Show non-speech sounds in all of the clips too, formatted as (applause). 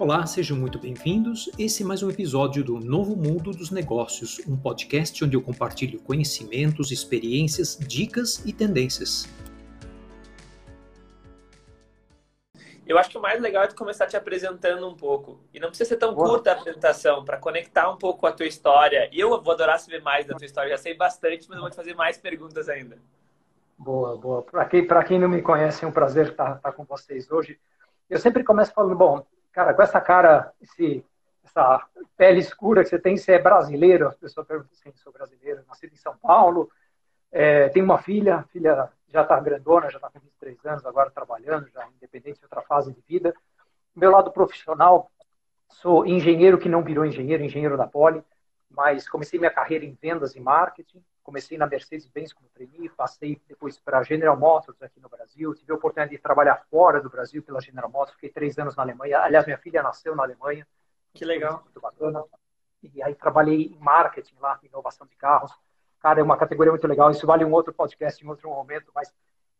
Olá, sejam muito bem-vindos. Esse é mais um episódio do Novo Mundo dos Negócios, um podcast onde eu compartilho conhecimentos, experiências, dicas e tendências. Eu acho que o mais legal é tu começar te apresentando um pouco. E não precisa ser tão Boa. curta a apresentação, para conectar um pouco com a tua história. Eu vou adorar saber mais da tua história, já sei bastante, mas eu vou te fazer mais perguntas ainda. Boa, boa. Para quem, quem não me conhece, é um prazer estar, estar com vocês hoje. Eu sempre começo falando, bom, cara, com essa cara, esse, essa pele escura que você tem, você é brasileiro? As pessoas perguntam assim, sou brasileiro, nascido em São Paulo, é, tenho uma filha, filha já está grandona, já está com 23 anos, agora trabalhando, já independente de outra fase de vida. Meu lado profissional, sou engenheiro que não virou engenheiro, engenheiro da Poli, mas comecei minha carreira em vendas e marketing, comecei na Mercedes-Benz como trainee, passei depois para a General Motors aqui no Brasil, tive a oportunidade de trabalhar fora do Brasil pela General Motors, fiquei três anos na Alemanha. Aliás, minha filha nasceu na Alemanha. Que legal. Muito bacana. E aí trabalhei em marketing lá, inovação de carros. Cara, é uma categoria muito legal. Isso vale um outro podcast em outro momento, mas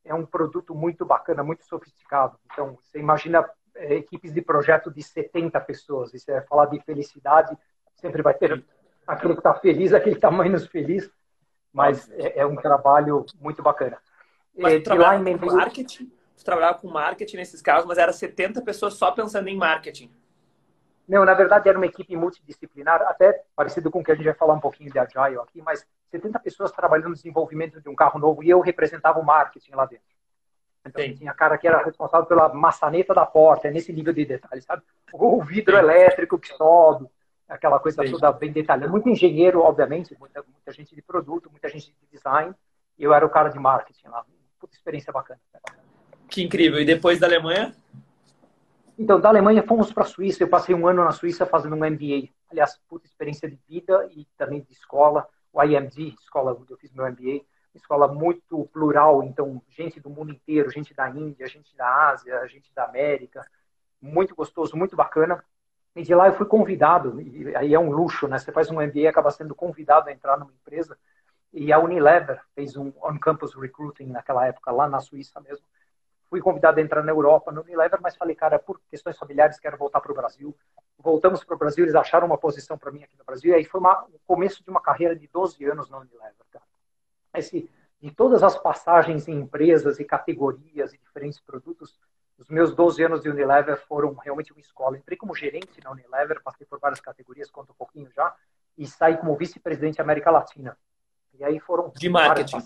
é um produto muito bacana, muito sofisticado. Então, você imagina é, equipes de projeto de 70 pessoas. Você vai falar de felicidade, sempre vai ter aquele que está feliz, aquele que está menos feliz mas é, é, um trabalho muito bacana. Mas tu trabalhava em... com marketing? Tu trabalhava com marketing nesses casos, mas era 70 pessoas só pensando em marketing. Não, na verdade era uma equipe multidisciplinar, até parecido com o que a gente vai falar um pouquinho de Agile aqui, mas 70 pessoas trabalhando no desenvolvimento de um carro novo e eu representava o marketing lá dentro. Então, tinha cara que era responsável pela maçaneta da porta, é nesse nível de detalhes, sabe? O vidro elétrico que sobe, aquela coisa Sim. toda bem detalhada. Muito engenheiro, obviamente, muita, muita gente de produto, muita gente de design. Eu era o cara de marketing lá. Puta experiência bacana. Que incrível. E depois da Alemanha? Então, da Alemanha fomos para a Suíça. Eu passei um ano na Suíça fazendo um MBA. Aliás, puta experiência de vida e também de escola. O IMD, escola onde eu fiz meu MBA. Escola muito plural, então, gente do mundo inteiro, gente da Índia, gente da Ásia, gente da América. Muito gostoso, muito bacana. E de lá eu fui convidado, e aí é um luxo, né? Você faz um MBA e acaba sendo convidado a entrar numa empresa. E a Unilever fez um on-campus recruiting naquela época, lá na Suíça mesmo. Fui convidado a entrar na Europa, no Unilever, mas falei, cara, por questões familiares, quero voltar para o Brasil. Voltamos para o Brasil, eles acharam uma posição para mim aqui no Brasil. E aí foi uma, o começo de uma carreira de 12 anos na Unilever. Cara. Esse, de todas as passagens em empresas e categorias e diferentes produtos, os meus 12 anos de Unilever foram realmente uma escola. Entrei como gerente na Unilever, passei por várias categorias, conto um pouquinho já, e saí como vice-presidente da América Latina. E aí foram de marketing.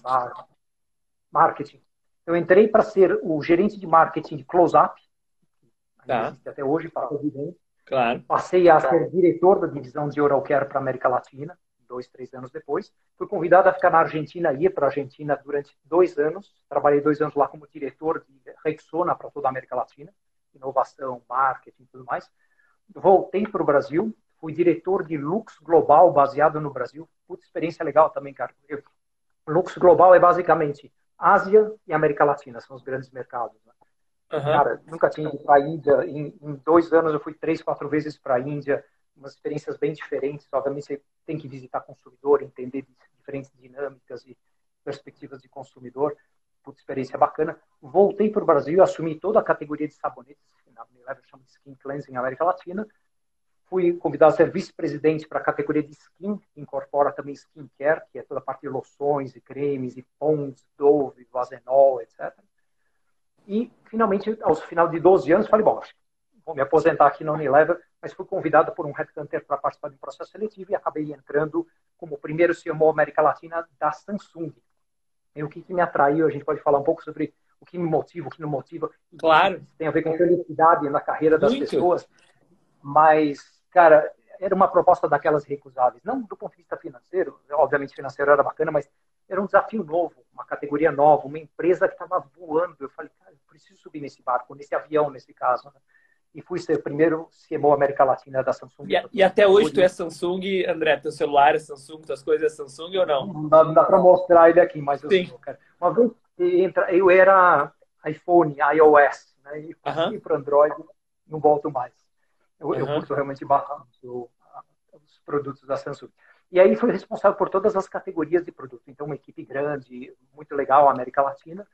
Marketing. Eu entrei para ser o gerente de marketing de Close-Up, tá. até hoje, para evidente. Claro. Passei a ser diretor da divisão de Oral Care para a América Latina dois, três anos depois. Fui convidado a ficar na Argentina, ir para a Argentina durante dois anos. Trabalhei dois anos lá como diretor de Rexona para toda a América Latina, inovação, marketing e tudo mais. Voltei para o Brasil, fui diretor de Lux Global, baseado no Brasil. Puta experiência legal também, cara. Porque Lux Global é basicamente Ásia e América Latina, são os grandes mercados. Né? Uhum. Cara, nunca tinha ido para a Índia. Em, em, dois anos eu fui três, quatro vezes para a Índia umas experiências bem diferentes. Obviamente, você tem que visitar consumidor, entender diferentes dinâmicas e perspectivas de consumidor. Puta experiência bacana. Voltei para o Brasil, assumi toda a categoria de sabonetes, na Unilever chama de Skin Cleansing América Latina. Fui convidado a ser vice-presidente para a categoria de skin, que incorpora também skincare, que é toda a parte de loções e cremes e Pond's, Dove, Vazenol, etc. E, finalmente, ao final de 12 anos, falei, bom, vou me aposentar aqui na Unilever, mas fui convidado por um headhunter para participar de um processo seletivo e acabei entrando como primeiro CMO América Latina da Samsung. E o que, que me atraiu, a gente pode falar um pouco sobre o que me motiva, o que não motiva. Claro. Tem a ver com felicidade na carreira das Muito. pessoas. Mas, cara, era uma proposta daquelas recusáveis. Não do ponto de vista financeiro, obviamente financeiro era bacana, mas era um desafio novo, uma categoria nova, uma empresa que estava voando. Eu falei, cara, eu preciso subir nesse barco, nesse avião, nesse caso. Né? E fui ser o primeiro CMO América Latina da Samsung. E, e até hoje tu é Samsung, André, teu celular é Samsung, tuas coisas é Samsung ou não? Não dá, dá para mostrar ele aqui, mas eu Sim. sou, cara. Uma vez entra, eu era iPhone, iOS, né? E fui uh -huh. para Android, não volto mais. Eu, uh -huh. eu curto realmente bastante os produtos da Samsung. E aí fui responsável por todas as categorias de produto. Então, uma equipe grande, muito legal, América Latina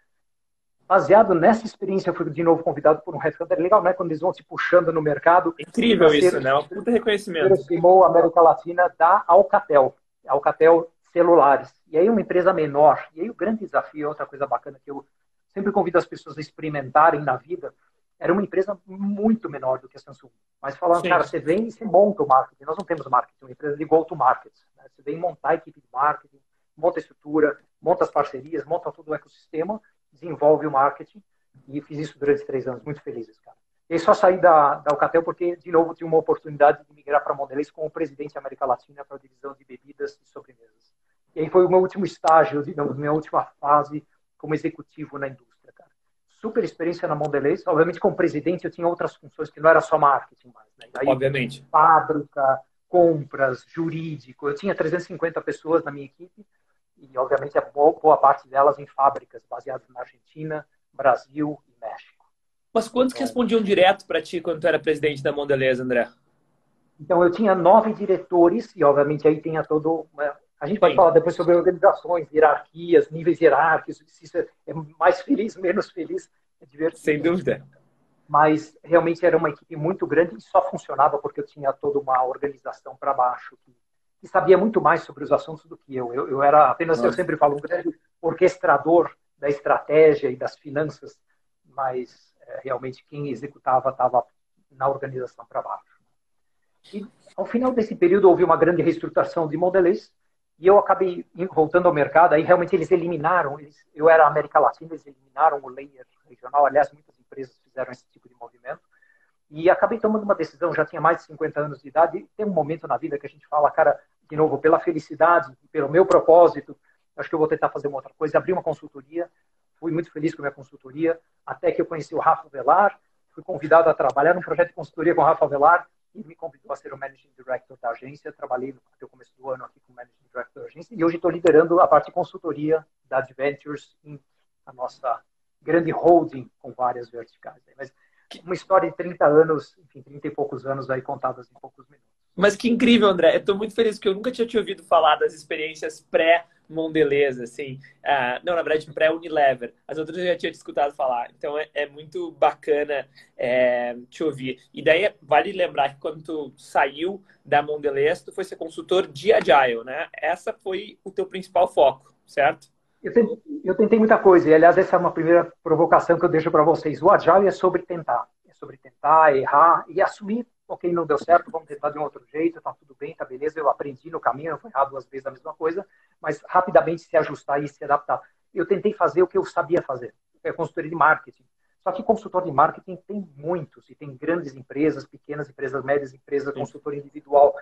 baseado nessa experiência, eu fui de novo convidado por um headhunter. Legal, né? Quando eles vão se puxando no mercado. Incrível isso, né? Um puta reconhecimento. Aproximou a América Latina da Alcatel. Alcatel Celulares. E aí uma empresa menor. E aí o grande desafio, outra coisa bacana que eu sempre convido as pessoas a experimentarem na vida, era uma empresa muito menor do que a Samsung. Mas falando, Sim. cara, você vem e você monta o marketing. Nós não temos marketing, uma empresa de go-to-market. Né? Você vem montar a equipe de marketing, monta a estrutura, monta as parcerias, monta todo o ecossistema, desenvolve o marketing. E fiz isso durante três anos, muito felizes, cara. E só saí da, da Alcatel porque, de novo, tive uma oportunidade de migrar para a Mondelez como presidente da América Latina para a divisão de bebidas e sobremesas. E aí foi o meu último estágio, digamos, minha última fase como executivo na indústria, cara. Super experiência na Mondelez. Obviamente, como presidente, eu tinha outras funções que não era só marketing mais. Né? Obviamente. Fábrica, compras, jurídico. Eu tinha 350 pessoas na minha equipe e, obviamente, a boa, boa parte delas em fábricas baseadas na Argentina, Brasil e México. Mas quantos que respondiam direto para ti quando tu era presidente da Mondelez, André? Então, eu tinha nove diretores e, obviamente, aí tinha todo... A gente pode Sim. falar depois sobre organizações, hierarquias, níveis hierárquicos, se isso é mais feliz, (laughs) menos feliz, é divertido. Sem dúvida. Mas realmente era uma equipe muito grande e só funcionava porque eu tinha toda uma organização para baixo que que sabia muito mais sobre os assuntos do que eu. Eu, eu era apenas, Nossa. eu sempre falo, um grande orquestrador da estratégia e das finanças, mas é, realmente quem executava estava na organização para baixo. E ao final desse período houve uma grande reestruturação de Mondelez e eu acabei voltando ao mercado. Aí realmente eles eliminaram, eles, eu era América Latina, eles eliminaram o layer regional. Aliás, muitas empresas fizeram esse tipo de movimento. E acabei tomando uma decisão, já tinha mais de 50 anos de idade, e tem um momento na vida que a gente fala, cara, de novo, pela felicidade, pelo meu propósito, acho que eu vou tentar fazer uma outra coisa, abrir uma consultoria. Fui muito feliz com a minha consultoria, até que eu conheci o Rafa Velar, fui convidado a trabalhar num projeto de consultoria com o Rafa Velar, e me convidou a ser o Managing Director da agência. Trabalhei até o começo do ano aqui como Managing Director da agência, e hoje estou liderando a parte de consultoria da Adventures, a nossa grande holding com várias verticais. Mas uma história de 30 anos, enfim, 30 e poucos anos aí contadas em poucos minutos. Mas que incrível, André. Eu estou muito feliz porque eu nunca tinha te ouvido falar das experiências pré-Mondelez, assim. Uh, não, na verdade, pré-Unilever. As outras eu já tinha te escutado falar. Então, é, é muito bacana é, te ouvir. E daí, vale lembrar que quando tu saiu da Mondelez, tu foi ser consultor de Agile, né? Essa foi o teu principal foco, certo? Eu tentei, eu tentei muita coisa, e aliás, essa é uma primeira provocação que eu deixo para vocês. O Agile é sobre tentar, é sobre tentar, errar e assumir, ok, não deu certo, vamos tentar de um outro jeito, tá tudo bem, tá beleza, eu aprendi no caminho, não foi errado duas vezes a mesma coisa, mas rapidamente se ajustar e se adaptar. Eu tentei fazer o que eu sabia fazer, é consultoria de marketing. Só que consultor de marketing tem muitos, e tem grandes empresas, pequenas empresas, médias empresas, consultor individual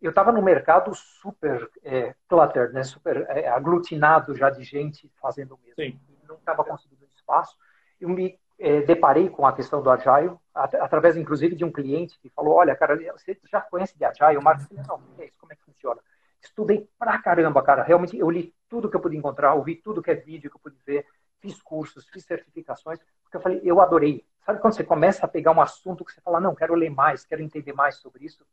eu estava no mercado super é, cluttered, né? super é, aglutinado já de gente fazendo o mesmo. Não estava conseguindo espaço. Eu me é, deparei com a questão do Agile, at através inclusive de um cliente que falou, olha, cara, você já conhece de Agile? O Marcos falou, não, é isso, como é que funciona? Estudei pra caramba, cara. Realmente, eu li tudo que eu pude encontrar, ouvi tudo que é vídeo que eu pude ver, fiz cursos, fiz certificações, porque eu falei, eu adorei. Sabe quando você começa a pegar um assunto que você fala, não, quero ler mais, quero entender mais sobre isso?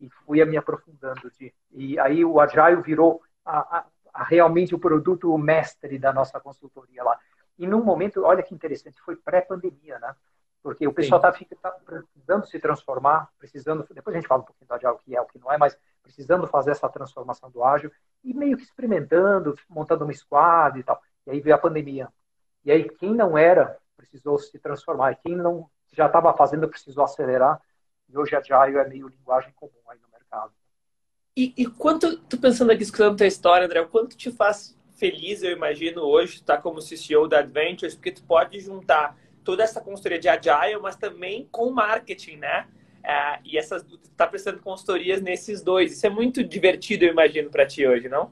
E fui me aprofundando. De, e aí o Agile virou a, a, a realmente o produto mestre da nossa consultoria lá. E num momento, olha que interessante, foi pré-pandemia, né? Porque o pessoal está tá precisando se transformar, precisando, depois a gente fala um pouquinho do Agile, o que é, o que não é, mas precisando fazer essa transformação do ágil e meio que experimentando, montando uma squad e tal. E aí veio a pandemia. E aí quem não era precisou se transformar, e quem não já estava fazendo precisou acelerar. E hoje Agile é meio linguagem comum aí no mercado. E, e quanto, tu pensando aqui, escutando tua história, André, quanto te faz feliz, eu imagino, hoje, estar tá como CCO da Adventures, porque tu pode juntar toda essa consultoria de Agile, mas também com marketing, né? É, e essas, tu tá prestando consultorias nesses dois. Isso é muito divertido, eu imagino, para ti hoje, não?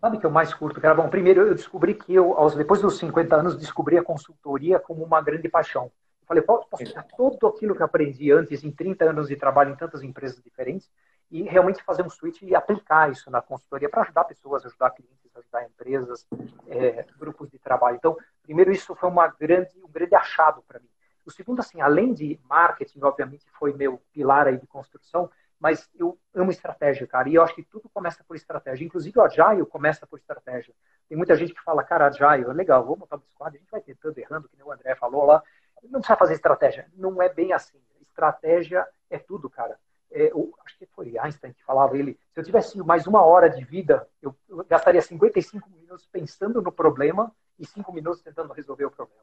Sabe que eu mais curto, cara? Bom, primeiro eu descobri que eu, aos, depois dos 50 anos, descobri a consultoria como uma grande paixão. Falei, posso, posso pegar tudo aquilo que aprendi antes, em 30 anos de trabalho em tantas empresas diferentes, e realmente fazer um switch e aplicar isso na consultoria para ajudar pessoas, ajudar clientes, ajudar empresas, é, grupos de trabalho. Então, primeiro, isso foi uma grande, um grande achado para mim. O segundo, assim, além de marketing, obviamente, foi meu pilar aí de construção, mas eu amo estratégia, cara. E eu acho que tudo começa por estratégia. Inclusive o Agile começa por estratégia. Tem muita gente que fala, cara, Agile é legal, vamos montar um squad, a gente vai tentando, errando, que nem o André falou lá. Não precisa fazer estratégia. Não é bem assim. Estratégia é tudo, cara. É, eu, acho que foi Einstein que falava ele, se eu tivesse mais uma hora de vida, eu, eu gastaria 55 minutos pensando no problema e 5 minutos tentando resolver o problema,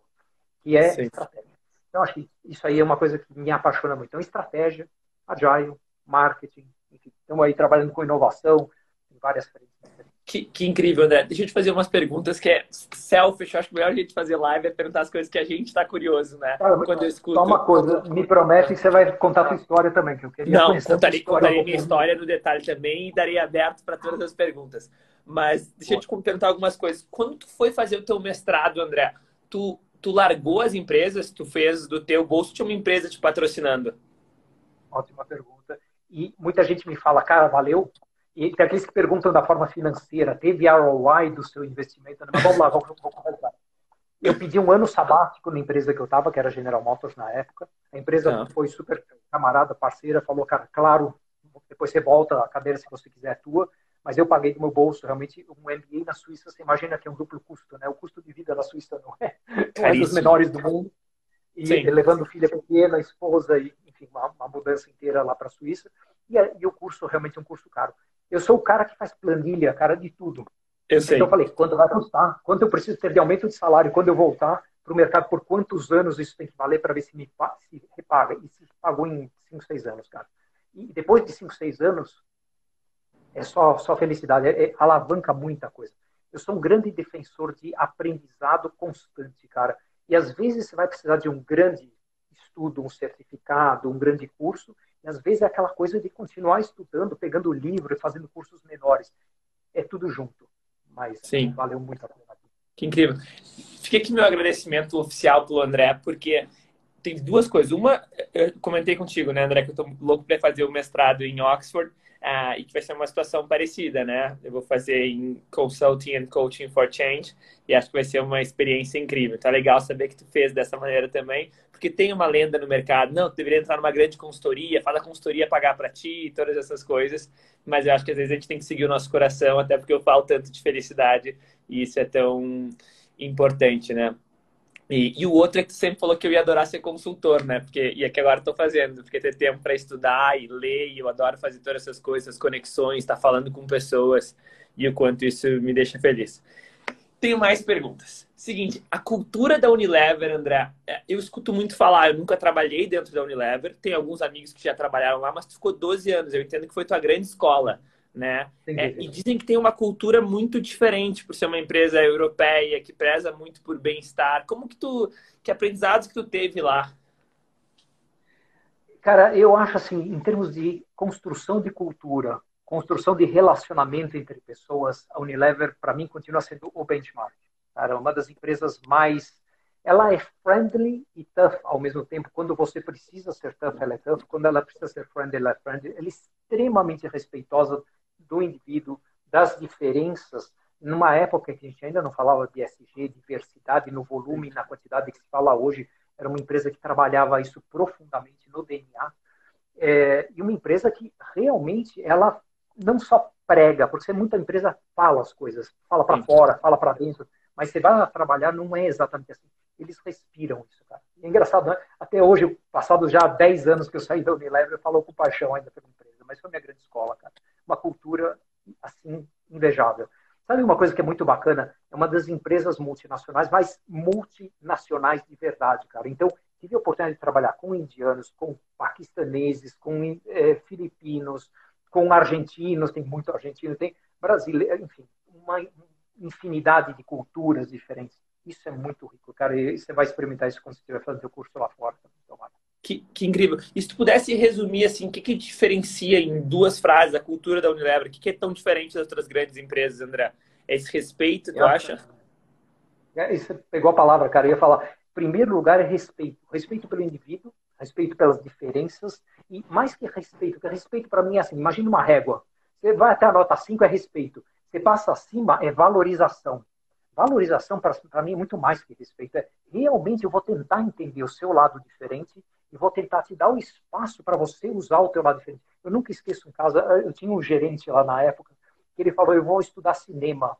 que é Sim. estratégia. Então, acho que isso aí é uma coisa que me apaixona muito. Então, estratégia, agile, marketing, enfim, estamos aí trabalhando com inovação em várias frentes. Que, que, incrível, André. Deixa eu te fazer umas perguntas que é selfish. Eu acho que o melhor jeito de fazer live é perguntar as coisas que a gente está curioso, né? Cara, Quando eu escuto. Só uma coisa, (laughs) me promete que você vai contar a sua história também, que eu queria Não, contaria, contaria minha história no detalhe também e daria aberto para todas as perguntas. Mas deixa eu te perguntar algumas coisas. Quando tu foi fazer o teu mestrado, André, tu, tu largou as empresas, tu fez do teu bolso, tinha uma empresa te patrocinando? Ótima pergunta. E muita gente me fala, cara, valeu. E tem aqueles que perguntam da forma financeira, teve ROI do seu investimento? Mas vamos lá, vamos, vamos conversar. Eu pedi um ano sabático na empresa que eu estava, que era General Motors na época. A empresa ah. foi super camarada, parceira, falou, cara, claro, depois você volta, a cadeira, se você quiser, é tua. Mas eu paguei do meu bolso, realmente, um MBA na Suíça, você imagina que é um duplo custo, né? O custo de vida da Suíça não é, não é dos menores do mundo. E Sim. levando filha pequena, esposa e enfim, uma, uma mudança inteira lá para a Suíça. E, e, o curso realmente é um curso caro. Eu sou o cara que faz planilha, cara de tudo. Eu sei. Então eu falei, quanto vai custar? Quanto eu preciso ter de aumento de salário? Quando eu voltar para o mercado, por quantos anos isso tem que valer para ver se me se repaga? E se pagou em 5, 6 anos, cara. E depois de 5, 6 anos, é só, só felicidade, é, é, alavanca muita coisa. Eu sou um grande defensor de aprendizado constante, cara. E às vezes você vai precisar de um grande estudo, um certificado, um grande curso, e às vezes é aquela coisa de continuar estudando, pegando livro e fazendo cursos menores. É tudo junto. Mas Sim. valeu muito a pena. Que incrível. Fica aqui meu agradecimento oficial pro André, porque tem duas coisas. Uma, eu comentei contigo, né, André, que eu tô louco para fazer o mestrado em Oxford. Ah, e que vai ser uma situação parecida, né? Eu vou fazer em Consulting and Coaching for Change e acho que vai ser uma experiência incrível. Tá legal saber que tu fez dessa maneira também, porque tem uma lenda no mercado. Não, tu deveria entrar numa grande consultoria, fala consultoria pagar para ti, todas essas coisas. Mas eu acho que às vezes a gente tem que seguir o nosso coração, até porque eu falo tanto de felicidade e isso é tão importante, né? E, e, o outro é que tu sempre falou que eu ia adorar ser consultor, né? Porque, e é que agora estou fazendo, porque ter tempo para estudar e ler, e eu adoro fazer todas essas coisas, conexões, estar tá falando com pessoas, e o quanto isso me deixa feliz. Tenho mais perguntas. Seguinte, a cultura da Unilever, André, é, eu escuto muito falar, eu nunca trabalhei dentro da Unilever, tenho alguns amigos que já trabalharam lá, mas tu ficou 12 anos, eu entendo que foi tua grande escola né? É, e dizem que tem uma cultura muito diferente por ser uma empresa europeia que preza muito por bem-estar. Como que tu, que aprendizados que tu teve lá? Cara, eu acho assim, em termos de construção de cultura, construção de relacionamento entre pessoas, a Unilever para mim continua sendo o benchmark. Cara, uma das empresas mais ela é friendly e tough ao mesmo tempo. Quando você precisa ser tough, ela é tough. Quando ela precisa ser friendly, ela é friendly. Ela é extremamente respeitosa do indivíduo, das diferenças, numa época que a gente ainda não falava de SG, diversidade no volume e na quantidade que se fala hoje, era uma empresa que trabalhava isso profundamente no DNA, é, e uma empresa que realmente ela não só prega, porque muita empresa fala as coisas, fala para fora, fala para dentro, mas você vai trabalhar não é exatamente assim. Eles respiram isso, cara. é engraçado, né? Até hoje, passados já 10 anos que eu saí da Unilever, eu falo com paixão ainda pela empresa, mas foi minha grande escola, cara uma cultura assim invejável. Sabe uma coisa que é muito bacana? É uma das empresas multinacionais mais multinacionais de verdade, cara. Então, tive a oportunidade de trabalhar com indianos, com paquistaneses, com é, filipinos, com argentinos, tem muito argentino, tem brasileiro, enfim, uma infinidade de culturas diferentes. Isso é muito rico, cara. E você vai experimentar isso quando você estiver fazendo o curso lá fora. Tomara. Que, que, incrível. E se tu pudesse resumir, assim, o que, que diferencia em duas frases a cultura da Unilever? O que, que é tão diferente das outras grandes empresas, André? É esse respeito, tu é, acha? É, você pegou a palavra, cara. Eu ia falar, em primeiro lugar é respeito. Respeito pelo indivíduo, respeito pelas diferenças e mais que respeito, que respeito para mim é assim, imagina uma régua. Você vai até a nota 5 é respeito. Você passa acima é valorização. Valorização para mim é muito mais que respeito. É realmente eu vou tentar entender o seu lado diferente e vou tentar te dar o espaço para você usar o teu lado diferente. Eu nunca esqueço um caso, eu tinha um gerente lá na época, que ele falou, eu vou estudar cinema.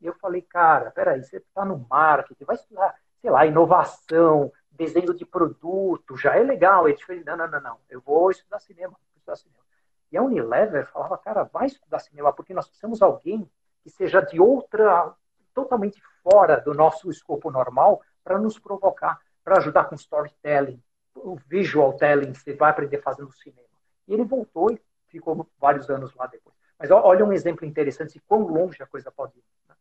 E eu falei, cara, peraí, você está no marketing, vai estudar, sei lá, inovação, desenho de produto, já é legal. Ele disse, não, não, não, não, eu vou estudar cinema, vou estudar cinema. E a Unilever falava, cara, vai estudar cinema, porque nós precisamos de alguém que seja de outra, totalmente fora do nosso escopo normal, para nos provocar, para ajudar com storytelling, o visual telling, você vai aprender fazendo cinema. E ele voltou e ficou vários anos lá depois. Mas olha um exemplo interessante de quão longe a coisa pode ir. Né?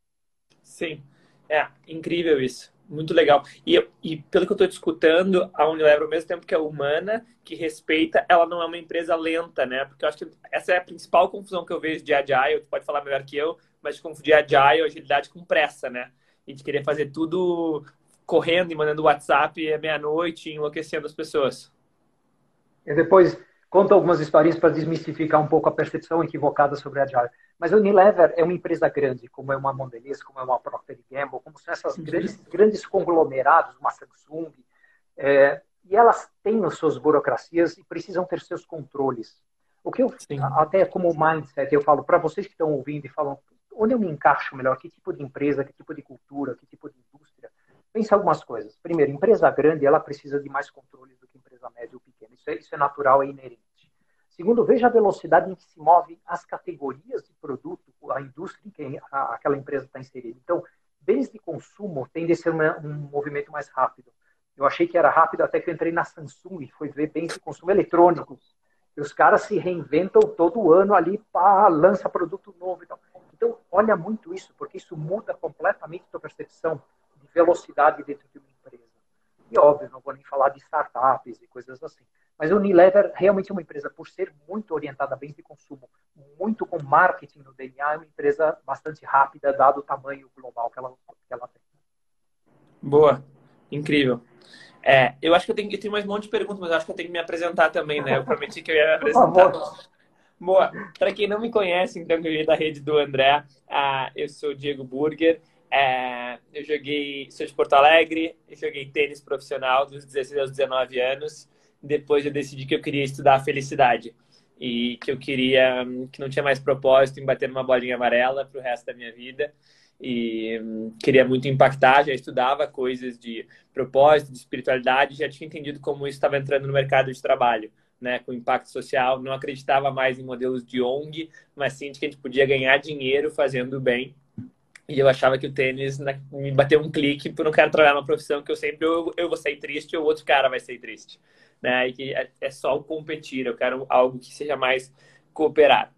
Sim, é incrível isso. Muito legal. E, e pelo que eu estou discutando, a Unilever, ao mesmo tempo que é humana, que respeita, ela não é uma empresa lenta, né? Porque eu acho que essa é a principal confusão que eu vejo de Agile. Tu pode falar melhor que eu, mas de confundir Agile, agilidade com pressa, né? E de querer fazer tudo correndo e mandando WhatsApp à meia-noite, enlouquecendo as pessoas. E depois conta algumas historinhas para desmistificar um pouco a percepção equivocada sobre a Agile. Mas a Unilever é uma empresa grande, como é uma Mondelez, como é uma Procter Gamble, como são essas grandes, grandes conglomerados, uma Samsung, é, e elas têm as suas burocracias e precisam ter seus controles. O que eu, Sim. até como mindset, eu falo para vocês que estão ouvindo e falam, onde eu me encaixo melhor? Que tipo de empresa, que tipo de cultura, que tipo de indústria? Pensa algumas coisas. Primeiro, empresa grande, ela precisa de mais controles do que empresa média ou pequena. Isso é, isso é natural, é inerente. Segundo, veja a velocidade em que se move as categorias de produto, a indústria em que aquela empresa está inserida. Então, bens de consumo tende a ser uma, um movimento mais rápido. Eu achei que era rápido até que eu entrei na Samsung e fui ver bens de consumo eletrônicos. E os caras se reinventam todo ano ali, pá, lança produto novo. Então, então, olha muito isso, porque isso muda completamente a tua percepção velocidade dentro de uma empresa. E óbvio, não vou nem falar de startups e coisas assim. Mas a Unilever realmente é uma empresa, por ser muito orientada a bens de consumo, muito com marketing no DNA, é uma empresa bastante rápida, dado o tamanho global que ela, que ela tem. Boa, incrível. É, eu acho que eu tenho, eu tenho mais um monte de perguntas, mas acho que eu tenho que me apresentar também, né? Eu prometi que eu ia apresentar. Boa. Para quem não me conhece, então, que eu vim da rede do André, uh, eu sou Diego Burger. Uh, eu joguei, sou de Porto Alegre, joguei tênis profissional dos 16 aos 19 anos depois eu decidi que eu queria estudar a felicidade e que eu queria que não tinha mais propósito em bater numa bolinha amarela para o resto da minha vida e hum, queria muito impactar, já estudava coisas de propósito, de espiritualidade, já tinha entendido como isso estava entrando no mercado de trabalho, né, com impacto social, não acreditava mais em modelos de ONG, mas sim de que a gente podia ganhar dinheiro fazendo bem. E eu achava que o tênis né, me bateu um clique, eu não quero trabalhar numa profissão que eu sempre eu, eu vou sair triste ou outro cara vai sair triste né? E que é, é só o competir, eu quero algo que seja mais cooperar.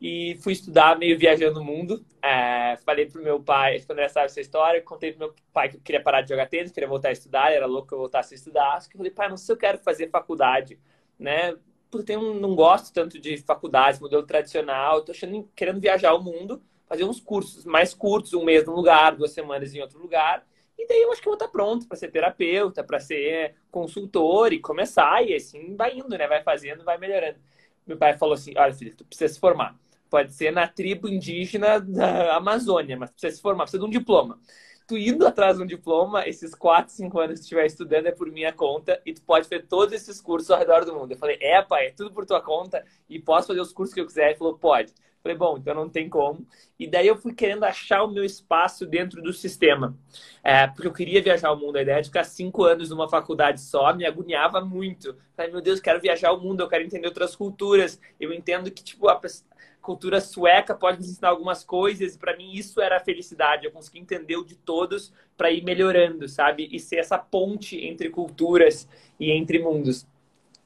E fui estudar meio viajando o mundo. É, falei pro meu pai, quando ele sabe essa história, contei pro meu pai que eu queria parar de jogar tênis, queria voltar a estudar, era louco que eu voltasse a estudar. Acho que eu falei, pai, não sei se eu quero fazer faculdade, né? Porque eu não gosto tanto de faculdade, modelo tradicional, tô achando, querendo viajar o mundo, fazer uns cursos mais curtos, um mês num lugar, duas semanas em outro lugar, e daí eu acho que eu vou estar pronto para ser terapeuta, para ser consultor e começar. E assim vai indo, né? Vai fazendo, vai melhorando. Meu pai falou assim: olha, filho, tu precisa se formar. Pode ser na tribo indígena da Amazônia, mas precisa se formar, precisa de um diploma. Tu indo atrás de um diploma, esses 4, 5 anos que tu estiver estudando é por minha conta e tu pode fazer todos esses cursos ao redor do mundo. Eu falei, é, pai, é tudo por tua conta e posso fazer os cursos que eu quiser? Ele falou, pode. Falei, bom, então não tem como. E daí eu fui querendo achar o meu espaço dentro do sistema. É, porque eu queria viajar o mundo. A ideia de ficar cinco anos numa faculdade só me agoniava muito. Falei, meu Deus, quero viajar o mundo, eu quero entender outras culturas. Eu entendo que, tipo, a cultura sueca pode me ensinar algumas coisas. E para mim isso era a felicidade. Eu consegui entender o de todos para ir melhorando, sabe? E ser essa ponte entre culturas e entre mundos.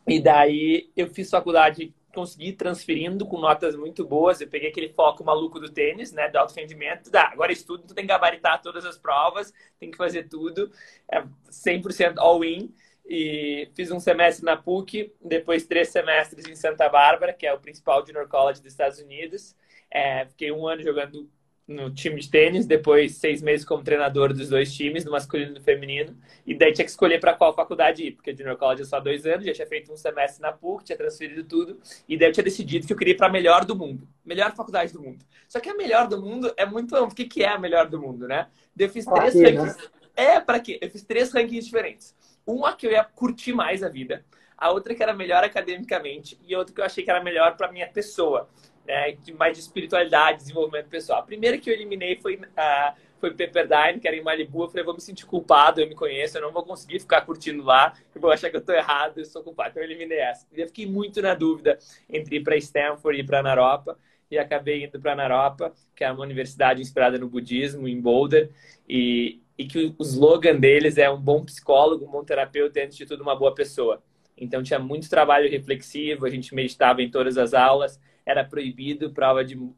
E daí eu fiz faculdade consegui transferindo com notas muito boas. Eu peguei aquele foco maluco do tênis, né? Do alto rendimento. Dá, agora estudo, tu tem que gabaritar todas as provas, tem que fazer tudo. É 100% all-in. E fiz um semestre na PUC, depois três semestres em Santa Bárbara, que é o principal junior college dos Estados Unidos. É, fiquei um ano jogando no time de tênis, depois seis meses como treinador dos dois times, do masculino e do feminino, e daí tinha que escolher para qual faculdade ir, porque Junior College é só dois anos, já tinha feito um semestre na PUC, tinha transferido tudo, e daí eu tinha decidido que eu queria ir para a melhor do mundo, melhor faculdade do mundo. Só que a melhor do mundo é muito amplo. O que, que é a melhor do mundo, né? eu fiz três quê, rankings. Né? É, para quê? Eu fiz três rankings diferentes. Um a que eu ia curtir mais a vida, a outra que era melhor academicamente e outra que eu achei que era melhor para minha pessoa, né? Mais de espiritualidade, desenvolvimento pessoal. A primeira que eu eliminei foi a uh, foi Pepperdine, que era em Malibu. Eu falei, vou me sentir culpado, eu me conheço, eu não vou conseguir ficar curtindo lá, eu vou achar que eu tô errado, eu sou culpado. Então eu eliminei essa. E eu fiquei muito na dúvida entre ir para Stanford e ir para Naropa. E acabei indo para Naropa, que é uma universidade inspirada no budismo, em Boulder. E, e que o slogan deles é um bom psicólogo, um bom terapeuta e, antes de tudo, uma boa pessoa. Então tinha muito trabalho reflexivo, a gente meditava em todas as aulas, era proibido prova de uh,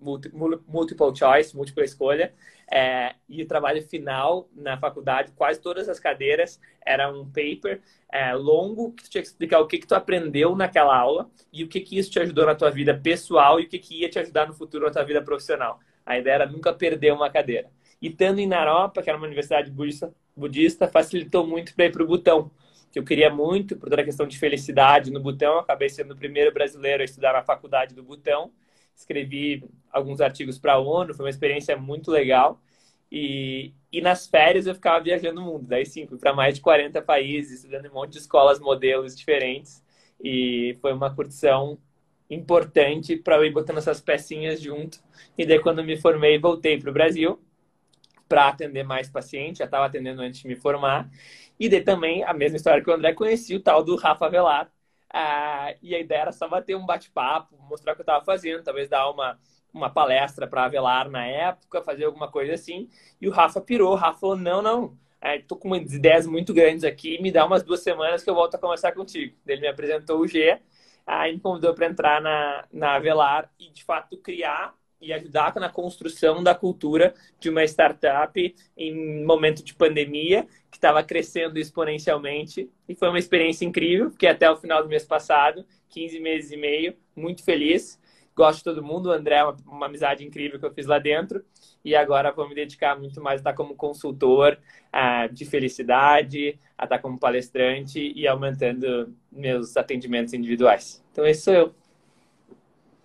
multiple choice, múltipla escolha. É, e o trabalho final na faculdade, quase todas as cadeiras, era um paper é, longo que tu tinha que explicar o que, que tu aprendeu naquela aula e o que, que isso te ajudou na tua vida pessoal e o que, que ia te ajudar no futuro na tua vida profissional. A ideia era nunca perder uma cadeira. E estando em Naropa, que era uma universidade budista, budista facilitou muito para ir para o Butão, que eu queria muito, por toda a questão de felicidade no Butão. Acabei sendo o primeiro brasileiro a estudar na faculdade do Butão escrevi alguns artigos para a ONU, foi uma experiência muito legal. E, e nas férias eu ficava viajando o mundo, daí sim, fui para mais de 40 países, estudando em um monte de escolas, modelos diferentes. E foi uma curtição importante para eu ir botando essas pecinhas junto. E daí, quando me formei, voltei para o Brasil para atender mais pacientes, já estava atendendo antes de me formar. E daí também, a mesma história que o André, conheci o tal do Rafa Velar, ah, e a ideia era só bater um bate-papo, mostrar o que eu estava fazendo, talvez dar uma, uma palestra para Avelar na época, fazer alguma coisa assim. E o Rafa pirou. O Rafa falou: não, não, estou com umas ideias muito grandes aqui, me dá umas duas semanas que eu volto a conversar contigo. Ele me apresentou o G, aí me convidou para entrar na, na Avelar e, de fato, criar e ajudar na construção da cultura de uma startup em momento de pandemia que estava crescendo exponencialmente e foi uma experiência incrível, porque até o final do mês passado, 15 meses e meio, muito feliz. Gosto de todo mundo, o André é uma, uma amizade incrível que eu fiz lá dentro e agora vou me dedicar muito mais a estar como consultor uh, de felicidade, a estar como palestrante e aumentando meus atendimentos individuais. Então, esse sou eu.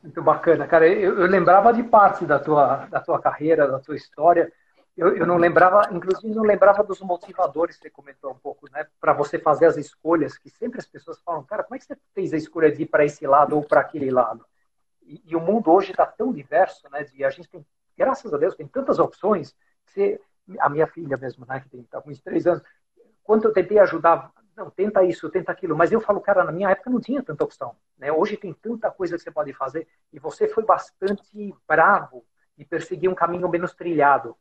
Muito bacana, cara. Eu, eu, lembrava de parte da tua, da tua carreira, da tua história. Eu, eu não lembrava, inclusive, não lembrava dos motivadores que você comentou um pouco, né? Para você fazer as escolhas, que sempre as pessoas falam, cara, como é que você fez a escolha de ir para esse lado ou para aquele lado? E, e, o mundo hoje está tão diverso, né? De, a gente tem, graças a Deus, tem tantas opções. Você, a minha filha mesmo, né? Que tem tá três anos, quando eu tentei ajudar não, tenta isso, tenta aquilo. Mas eu falo, cara, na minha época não tinha tanta opção. Né? Hoje tem tanta coisa que você pode fazer. E você foi bastante bravo e perseguir um caminho menos trilhado.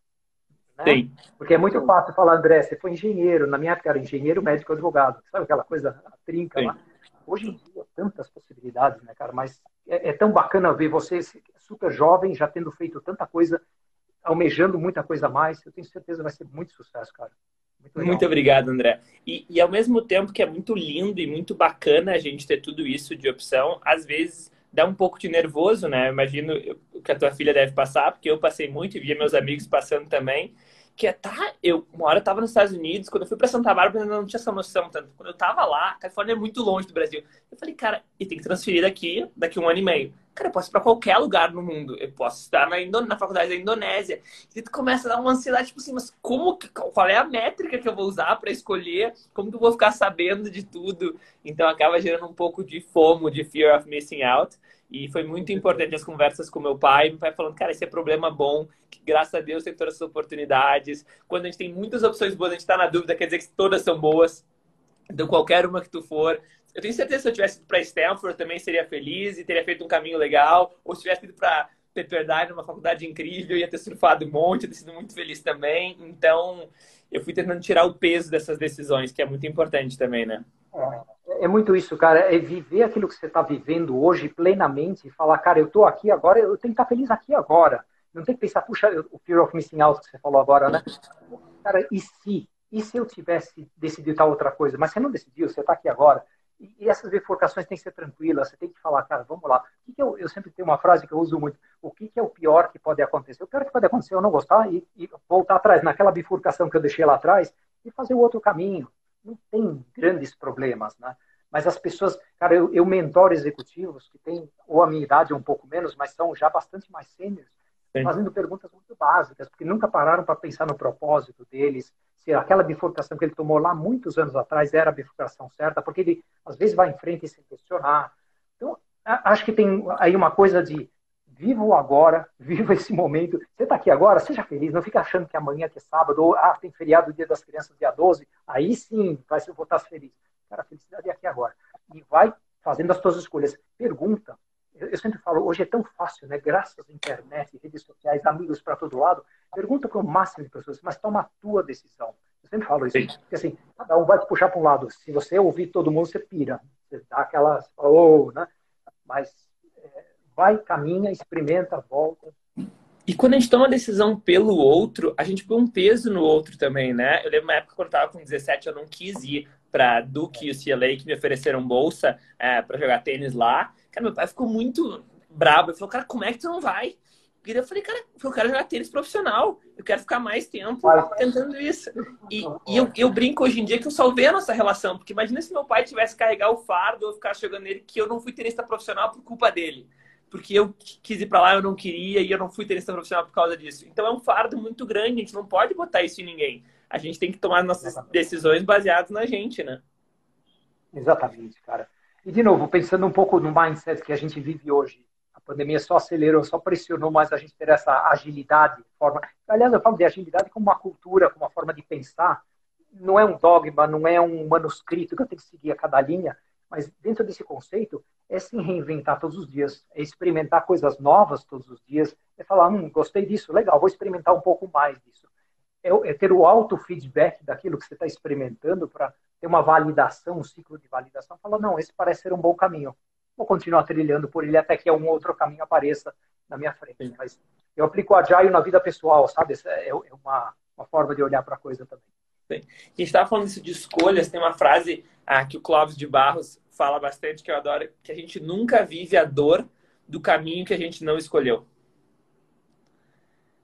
Né? Sim. Porque é muito fácil falar, André, você foi engenheiro. Na minha época era engenheiro, médico, advogado. Sabe aquela coisa a trinca Sim. lá? Hoje em dia, tantas possibilidades, né, cara? Mas é, é tão bacana ver você super jovem, já tendo feito tanta coisa, almejando muita coisa a mais. Eu tenho certeza que vai ser muito sucesso, cara. Muito, muito, obrigado, André. E, e ao mesmo tempo que é muito lindo e muito bacana a gente ter tudo isso de opção, às vezes dá um pouco de nervoso, né? Imagino que a tua filha deve passar, porque eu passei muito e via meus amigos passando também. Que tá, eu, uma hora eu tava nos Estados Unidos, quando eu fui para Santa Bárbara, eu não tinha essa noção tanto. Quando eu tava lá, a Califórnia é muito longe do Brasil. Eu falei, cara, e tem que transferir daqui, daqui um ano e meio. Cara, eu posso ir pra qualquer lugar no mundo. Eu posso estar na, Indo... na faculdade da Indonésia. E tu começa a dar uma ansiedade, tipo assim, mas como, qual é a métrica que eu vou usar para escolher? Como que eu vou ficar sabendo de tudo? Então acaba gerando um pouco de fomo, de fear of missing out. E foi muito importante as conversas com meu pai. Meu pai falando, cara, esse é problema bom, que graças a Deus tem todas as oportunidades. Quando a gente tem muitas opções boas, a gente está na dúvida, quer dizer que todas são boas. Então, qualquer uma que tu for, eu tenho certeza que se eu tivesse ido para Stanford também seria feliz e teria feito um caminho legal. Ou se tivesse ido para Pepperdine, uma faculdade incrível, ia ter surfado um monte, ia ter sido muito feliz também. Então, eu fui tentando tirar o peso dessas decisões, que é muito importante também, né? É, é muito isso, cara. É viver aquilo que você está vivendo hoje plenamente e falar, cara, eu estou aqui agora, eu tenho que estar feliz aqui agora. Não tem que pensar, puxa, o fear of missing out que você falou agora, né? Cara, e se? E se eu tivesse decidido tal outra coisa? Mas você não decidiu, você está aqui agora. E essas bifurcações têm que ser tranquilas, você tem que falar, cara, vamos lá. O que que eu, eu, sempre tenho uma frase que eu uso muito: o que, que, é o pior que pode acontecer? O pior que pode acontecer é eu não gostar e, e, voltar atrás, naquela bifurcação que eu deixei lá atrás, e fazer o outro caminho. Não tem grandes problemas, né? Mas as pessoas, cara, eu, eu mentoro executivos que têm ou a minha idade ou um pouco menos, mas são já bastante mais sêniores. Fazendo perguntas muito básicas, porque nunca pararam para pensar no propósito deles, se aquela bifurcação que ele tomou lá muitos anos atrás era a bifurcação certa, porque ele às vezes vai em frente sem questionar. Então, acho que tem aí uma coisa de viva o agora, (laughs) viva esse momento. Você está aqui agora, seja feliz, não fica achando que amanhã que é sábado, ou ah, tem feriado dia das crianças dia 12, aí sim vai ser, vou estar feliz. Cara, a felicidade é aqui agora. E vai fazendo as suas escolhas. Pergunta. Eu sempre falo, hoje é tão fácil, né? Graças à internet, redes sociais, amigos para todo lado. Pergunta para o máximo de pessoas, mas toma a tua decisão. Eu sempre falo isso. Porque assim, cada um vai te puxar para um lado. Se você ouvir todo mundo, você pira. Você dá aquela, oh, né? Mas vai, caminha, experimenta, volta. E quando a gente toma decisão pelo outro, a gente põe um peso no outro também, né? Eu lembro uma época quando eu estava com 17, eu não quis ir para Duke e UCLA, que me ofereceram bolsa é, para jogar tênis lá. Cara, meu pai ficou muito bravo. Ele falou, cara, como é que tu não vai? E eu falei, cara, eu quero jogar tênis profissional. Eu quero ficar mais tempo tentando isso. E, e eu, eu, brinco hoje em dia que eu salvei a nossa relação. Porque imagina se meu pai tivesse que carregar o fardo ou ficar jogando nele que eu não fui tenista profissional por culpa dele porque eu quis ir para lá, eu não queria e eu não fui tenista profissional por causa disso. Então é um fardo muito grande, a gente não pode botar isso em ninguém. A gente tem que tomar nossas Exatamente. decisões baseadas na gente, né? Exatamente, cara. E de novo, pensando um pouco no mindset que a gente vive hoje, a pandemia só acelerou, só pressionou mais a gente ter essa agilidade, forma. Aliás, eu falo de agilidade como uma cultura, como uma forma de pensar. Não é um dogma, não é um manuscrito que eu tenho que seguir a cada linha, mas dentro desse conceito, é se reinventar todos os dias, é experimentar coisas novas todos os dias, é falar, hum, gostei disso, legal, vou experimentar um pouco mais disso. É, é ter o auto-feedback daquilo que você está experimentando para ter uma validação, um ciclo de validação. Falar, não, esse parece ser um bom caminho. Vou continuar trilhando por ele até que um outro caminho apareça na minha frente. Mas eu aplico o Agile na vida pessoal, sabe? É, é uma, uma forma de olhar para a coisa também. Bem, a gente estava falando isso de escolhas, tem uma frase ah, que o Clóvis de Barros fala bastante, que eu adoro, que a gente nunca vive a dor do caminho que a gente não escolheu.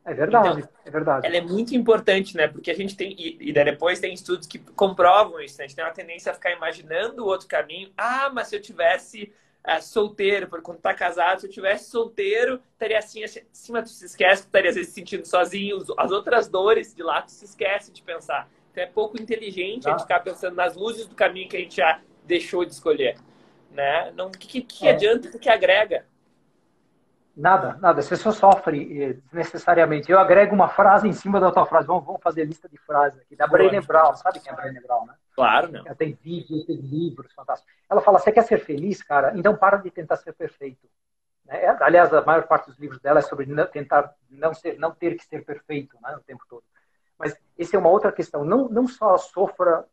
É verdade, então, é verdade. Ela é muito importante, né? Porque a gente tem, e, e depois tem estudos que comprovam isso, né? A gente tem uma tendência a ficar imaginando o outro caminho. Ah, mas se eu tivesse é, solteiro, porque quando tá casado, se eu tivesse solteiro, estaria assim, mas tu se esquece, tu estaria às vezes se sentindo sozinho, as outras dores de lá, tu se esquece de pensar. Então é pouco inteligente ah. a gente ficar pensando nas luzes do caminho que a gente já deixou de escolher. Né? Não, que, que é. adianta o que agrega? Nada, nada. Você só sofre eh, desnecessariamente. Eu agrego uma frase em cima da tua frase. Vamos, vamos fazer lista de frases aqui. Da Brené Brown. Sabe quem é a Brené Brown, né? Claro, não. Ela tem vídeos, tem livros fantásticos. Ela fala, você quer ser feliz, cara? Então para de tentar ser perfeito. Né? Aliás, a maior parte dos livros dela é sobre não, tentar não, ser, não ter que ser perfeito né, o tempo todo. Mas essa é uma outra questão. Não, não só sofra,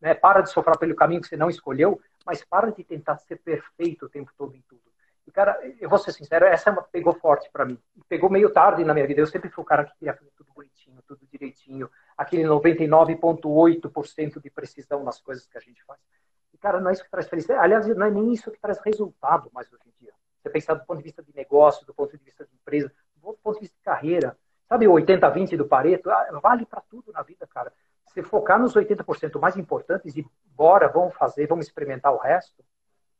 né, para de sofrer pelo caminho que você não escolheu, mas para de tentar ser perfeito o tempo todo em tudo. E, cara, eu vou ser sincero, essa é pegou forte para mim. Pegou meio tarde na minha vida. Eu sempre fui o cara que queria fazer tudo bonitinho, tudo direitinho. Aquele 99,8% de precisão nas coisas que a gente faz. E, cara, não é isso que traz felicidade. Aliás, não é nem isso que traz resultado mais hoje em dia. Você pensar do ponto de vista de negócio, do ponto de vista de empresa, do ponto de vista de carreira. Sabe o 80-20 do Pareto? Ah, vale para tudo na vida, cara. Se focar nos 80% mais importantes e bora, vamos fazer, vamos experimentar o resto,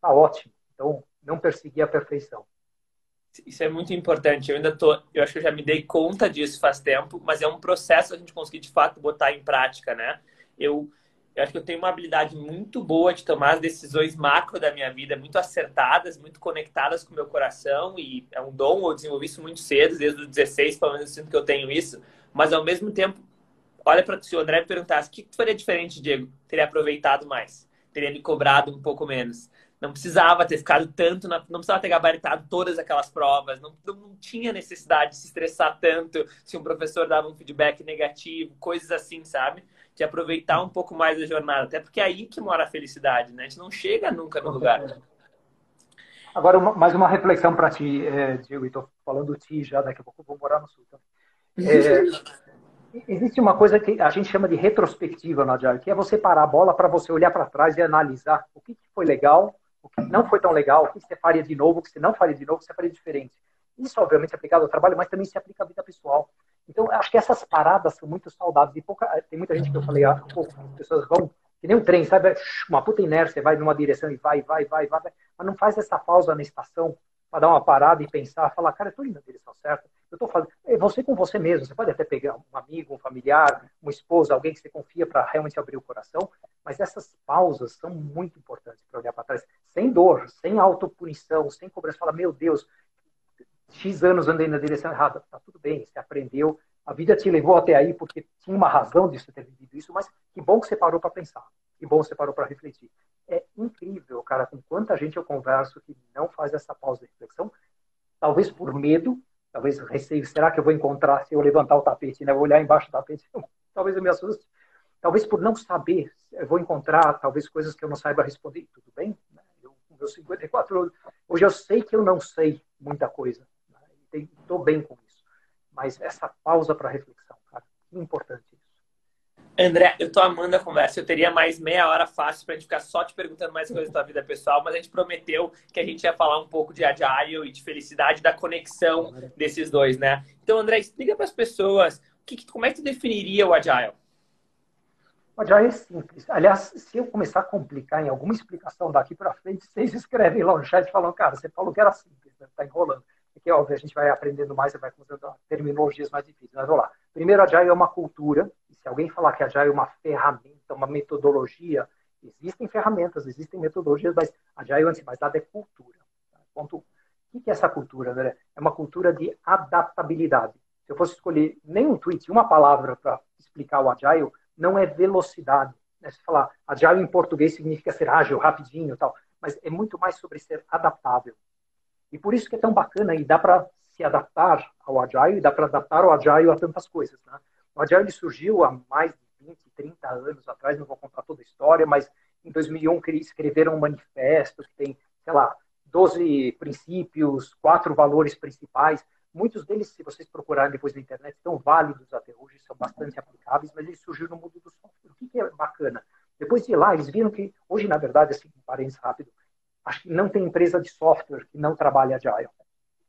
tá ótimo. Então, não perseguir a perfeição. Isso é muito importante. Eu ainda tô, eu acho que eu já me dei conta disso faz tempo, mas é um processo a gente conseguir de fato botar em prática, né? Eu eu acho que eu tenho uma habilidade muito boa de tomar as decisões macro da minha vida, muito acertadas, muito conectadas com o meu coração, e é um dom, eu desenvolvi isso muito cedo, desde os 16, pelo menos eu sinto que eu tenho isso, mas ao mesmo tempo, olha para o André me perguntasse, o que tu faria diferente, Diego? Teria aproveitado mais, teria me cobrado um pouco menos. Não precisava ter ficado tanto, na, não precisava ter gabaritado todas aquelas provas, não, não tinha necessidade de se estressar tanto se um professor dava um feedback negativo, coisas assim, sabe? De aproveitar um pouco mais a jornada, até porque é aí que mora a felicidade, né? A gente não chega nunca no lugar. Agora, uma, mais uma reflexão para ti, é, Diego, estou falando ti já, daqui a pouco vou morar no Sul. Então. É, (laughs) existe uma coisa que a gente chama de retrospectiva no Agile, que é você parar a bola para você olhar para trás e analisar o que foi legal, o que não foi tão legal, o que você faria de novo, o que você não faria de novo, o que você faria diferente. Isso, obviamente, é aplicado ao trabalho, mas também se aplica à vida pessoal. Então, acho que essas paradas são muito saudáveis. E pouca, tem muita gente que eu falei, ah, pouco, as pessoas vão, que nem um trem, sabe? Uma puta inércia, vai numa direção e vai, vai, vai, vai, mas não faz essa pausa na estação para dar uma parada e pensar, falar, cara, eu tô indo na direção certa. Eu estou falando, é você com você mesmo. Você pode até pegar um amigo, um familiar, uma esposa, alguém que você confia para realmente abrir o coração, mas essas pausas são muito importantes para olhar para trás, sem dor, sem autopunição, sem cobrança. Fala, meu Deus, X anos andei na direção errada. Tá tudo bem, você aprendeu, a vida te levou até aí porque tinha uma razão de você ter vivido isso, mas que bom que você parou para pensar, que bom que você parou para refletir. É incrível, cara, com quanta gente eu converso que não faz essa pausa de reflexão, talvez por medo, talvez receio, será que eu vou encontrar se eu levantar o tapete, né? Vou olhar embaixo do tapete, (laughs) talvez eu me assuste. Talvez por não saber, eu vou encontrar talvez coisas que eu não saiba responder. Tudo bem? Né? Eu, com meus 54 anos, hoje eu sei que eu não sei muita coisa. Estou bem com isso. Mas essa pausa para reflexão, cara, que importante isso. André, eu tô amando a conversa. Eu teria mais meia hora fácil pra gente ficar só te perguntando mais coisas da tua vida pessoal, mas a gente prometeu que a gente ia falar um pouco de Agile e de felicidade, da conexão desses dois, né? Então, André, explica para as pessoas que, como é que tu definiria o Agile? O Agile é simples. Aliás, se eu começar a complicar em alguma explicação daqui para frente, vocês (laughs) escrevem lá no chat e falam, cara, você falou que era simples, né? tá enrolando. Porque, óbvio, a gente vai aprendendo mais e vai usando terminologias mais difíceis. Mas vamos lá. Primeiro, Agile é uma cultura se alguém falar que Agile é uma ferramenta, uma metodologia, existem ferramentas, existem metodologias, mas Agile, antes de mais nada, é cultura. Ponto. O que é essa cultura, André? É uma cultura de adaptabilidade. Se eu fosse escolher nem um tweet, uma palavra para explicar o Agile, não é velocidade. Né? Se falar Agile em português significa ser ágil, rapidinho tal, mas é muito mais sobre ser adaptável. E por isso que é tão bacana e dá para se adaptar ao Agile e dá para adaptar o Agile a tantas coisas. Né? O Agile surgiu há mais de 20, 30 anos atrás, não vou contar toda a história, mas em 2001 escreveram um manifesto que tem, sei lá, 12 princípios, quatro valores principais. Muitos deles, se vocês procurarem depois na internet, estão válidos até hoje, são bastante aplicáveis, mas eles surgiram no mundo do software. O que, é bacana? Depois de lá, eles viram que, hoje, na verdade, assim, um parênteses rápido, acho que não tem empresa de software que não trabalhe Agile.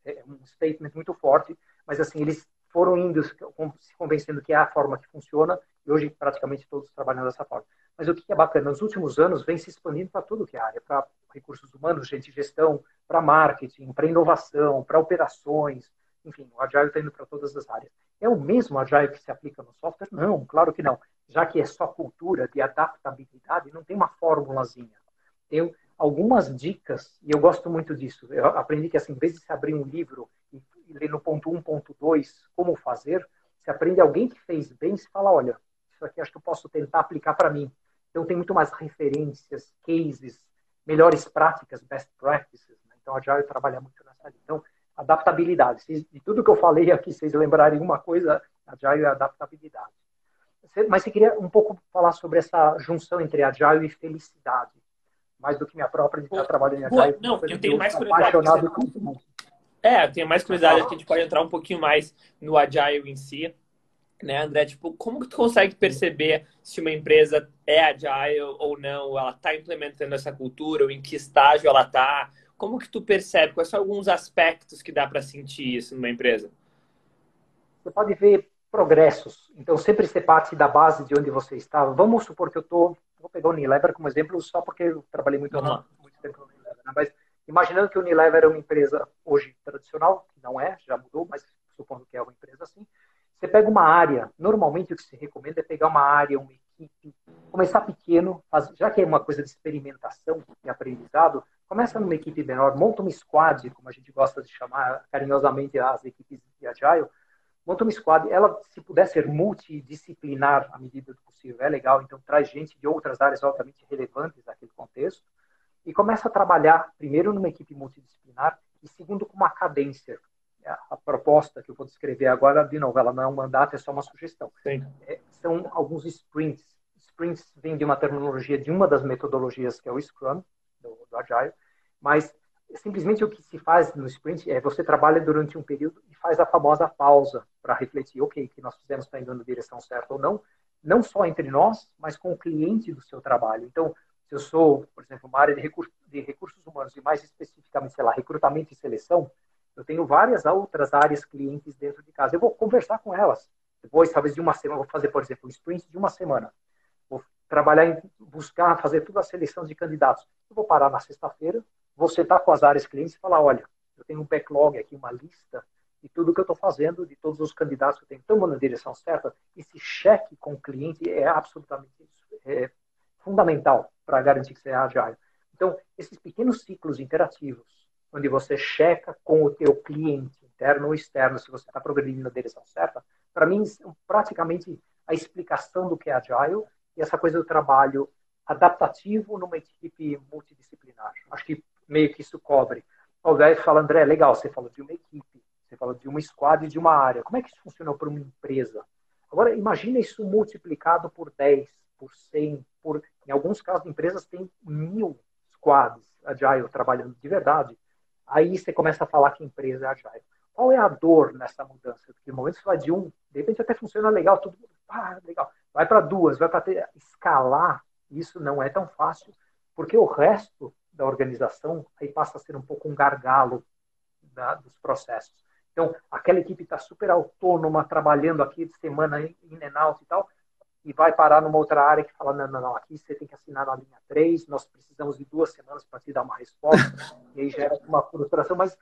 É um statement muito forte, mas assim, eles foram indo se convencendo que é a forma que funciona e hoje praticamente todos trabalham dessa forma. Mas o que é bacana, nos últimos anos vem se expandindo para tudo que é área, para recursos humanos, gente, gestão, para marketing, para inovação, para operações, enfim, o Agile está indo para todas as áreas. É o mesmo Agile que se aplica no software? Não, claro que não. Já que é só cultura de adaptabilidade, não tem uma fórmulazinha. Tem algumas dicas, e eu gosto muito disso. Eu aprendi que, assim, em vez de se abrir um livro e ler no ponto 1, ponto 2, como fazer, você aprende alguém que fez bem, você fala, olha, isso aqui acho que eu posso tentar aplicar para mim. Então tem muito mais referências, cases, melhores práticas, best practices. Né? Então a Agile trabalha muito nessa área. Então, adaptabilidade. De tudo que eu falei aqui, vocês lembrarem uma coisa, Agile é adaptabilidade. Mas você queria um pouco falar sobre essa junção entre Agile e felicidade, mais do que minha própria de estar trabalhando em Agile. Não, eu tenho mais curiosidade. Apaixonado com isso. É, eu tenho mais curiosidade que a gente pode entrar um pouquinho mais no Agile em si. Né, André? Tipo, como que tu consegue perceber se uma empresa é agile ou não? Ela está implementando essa cultura? Ou em que estágio ela está? Como que tu percebe? Quais são alguns aspectos que dá para sentir isso numa empresa? Você pode ver progressos. Então, sempre ser parte da base de onde você está. Vamos supor que eu estou... Vou pegar o Unilever como exemplo só porque eu trabalhei muito, uhum. muito tempo no Unilever. Né? Mas Imaginando que o Unilever é uma empresa hoje tradicional, que não é, já mudou, mas supondo que é uma empresa assim, você pega uma área, normalmente o que se recomenda é pegar uma área, uma equipe, começar pequeno, já que é uma coisa de experimentação e aprendizado, começa numa equipe menor, monta uma squad, como a gente gosta de chamar carinhosamente as equipes de Agile, monta uma squad, ela se puder ser multidisciplinar à medida do possível, é legal, então traz gente de outras áreas obviamente relevantes naquele contexto, e começa a trabalhar, primeiro, numa equipe multidisciplinar e, segundo, com uma cadência. A proposta que eu vou descrever agora, de novo, ela não é um mandato, é só uma sugestão. É, são alguns sprints. Sprints vem de uma terminologia de uma das metodologias, que é o Scrum, do, do Agile, mas simplesmente o que se faz no sprint é você trabalha durante um período e faz a famosa pausa para refletir, ok, que nós fizemos está indo na direção certa ou não, não só entre nós, mas com o cliente do seu trabalho. Então, se eu sou, por exemplo, uma área de, recursos, de recursos humanos e mais especificamente, sei lá, recrutamento e seleção, eu tenho várias outras áreas clientes dentro de casa. Eu vou conversar com elas. Depois, talvez de uma semana, vou fazer, por exemplo, um sprint de uma semana. Vou trabalhar em buscar, fazer toda a seleção de candidatos. Eu vou parar na sexta-feira, vou sentar com as áreas clientes e falar, olha, eu tenho um backlog aqui, uma lista de tudo que eu estou fazendo, de todos os candidatos que eu tenho, estão na direção certa. Esse cheque com o cliente é absolutamente é fundamental para garantir que você é agile. Então, esses pequenos ciclos interativos, onde você checa com o teu cliente, interno ou externo, se você está progredindo na direção certa, para mim, são praticamente a explicação do que é agile e essa coisa do trabalho adaptativo numa equipe multidisciplinar. Acho que meio que isso cobre. O Gás fala, André, legal, você falou de uma equipe, você falou de uma squad e de uma área. Como é que isso funciona para uma empresa? Agora, imagina isso multiplicado por 10, por 100, por... Em alguns casos, empresas têm mil squads agile trabalhando de verdade. Aí você começa a falar que a empresa é agile. Qual é a dor nessa mudança? Porque no momento você vai de um, de repente até funciona legal, tudo ah, legal. Vai para duas, vai para escalar. Isso não é tão fácil, porque o resto da organização aí passa a ser um pouco um gargalo da, dos processos. Então, aquela equipe está super autônoma, trabalhando aqui de semana in and e tal, e vai parar numa outra área que fala, não, não, não, aqui você tem que assinar na linha 3, nós precisamos de duas semanas para te dar uma resposta, e aí gera uma frustração, mas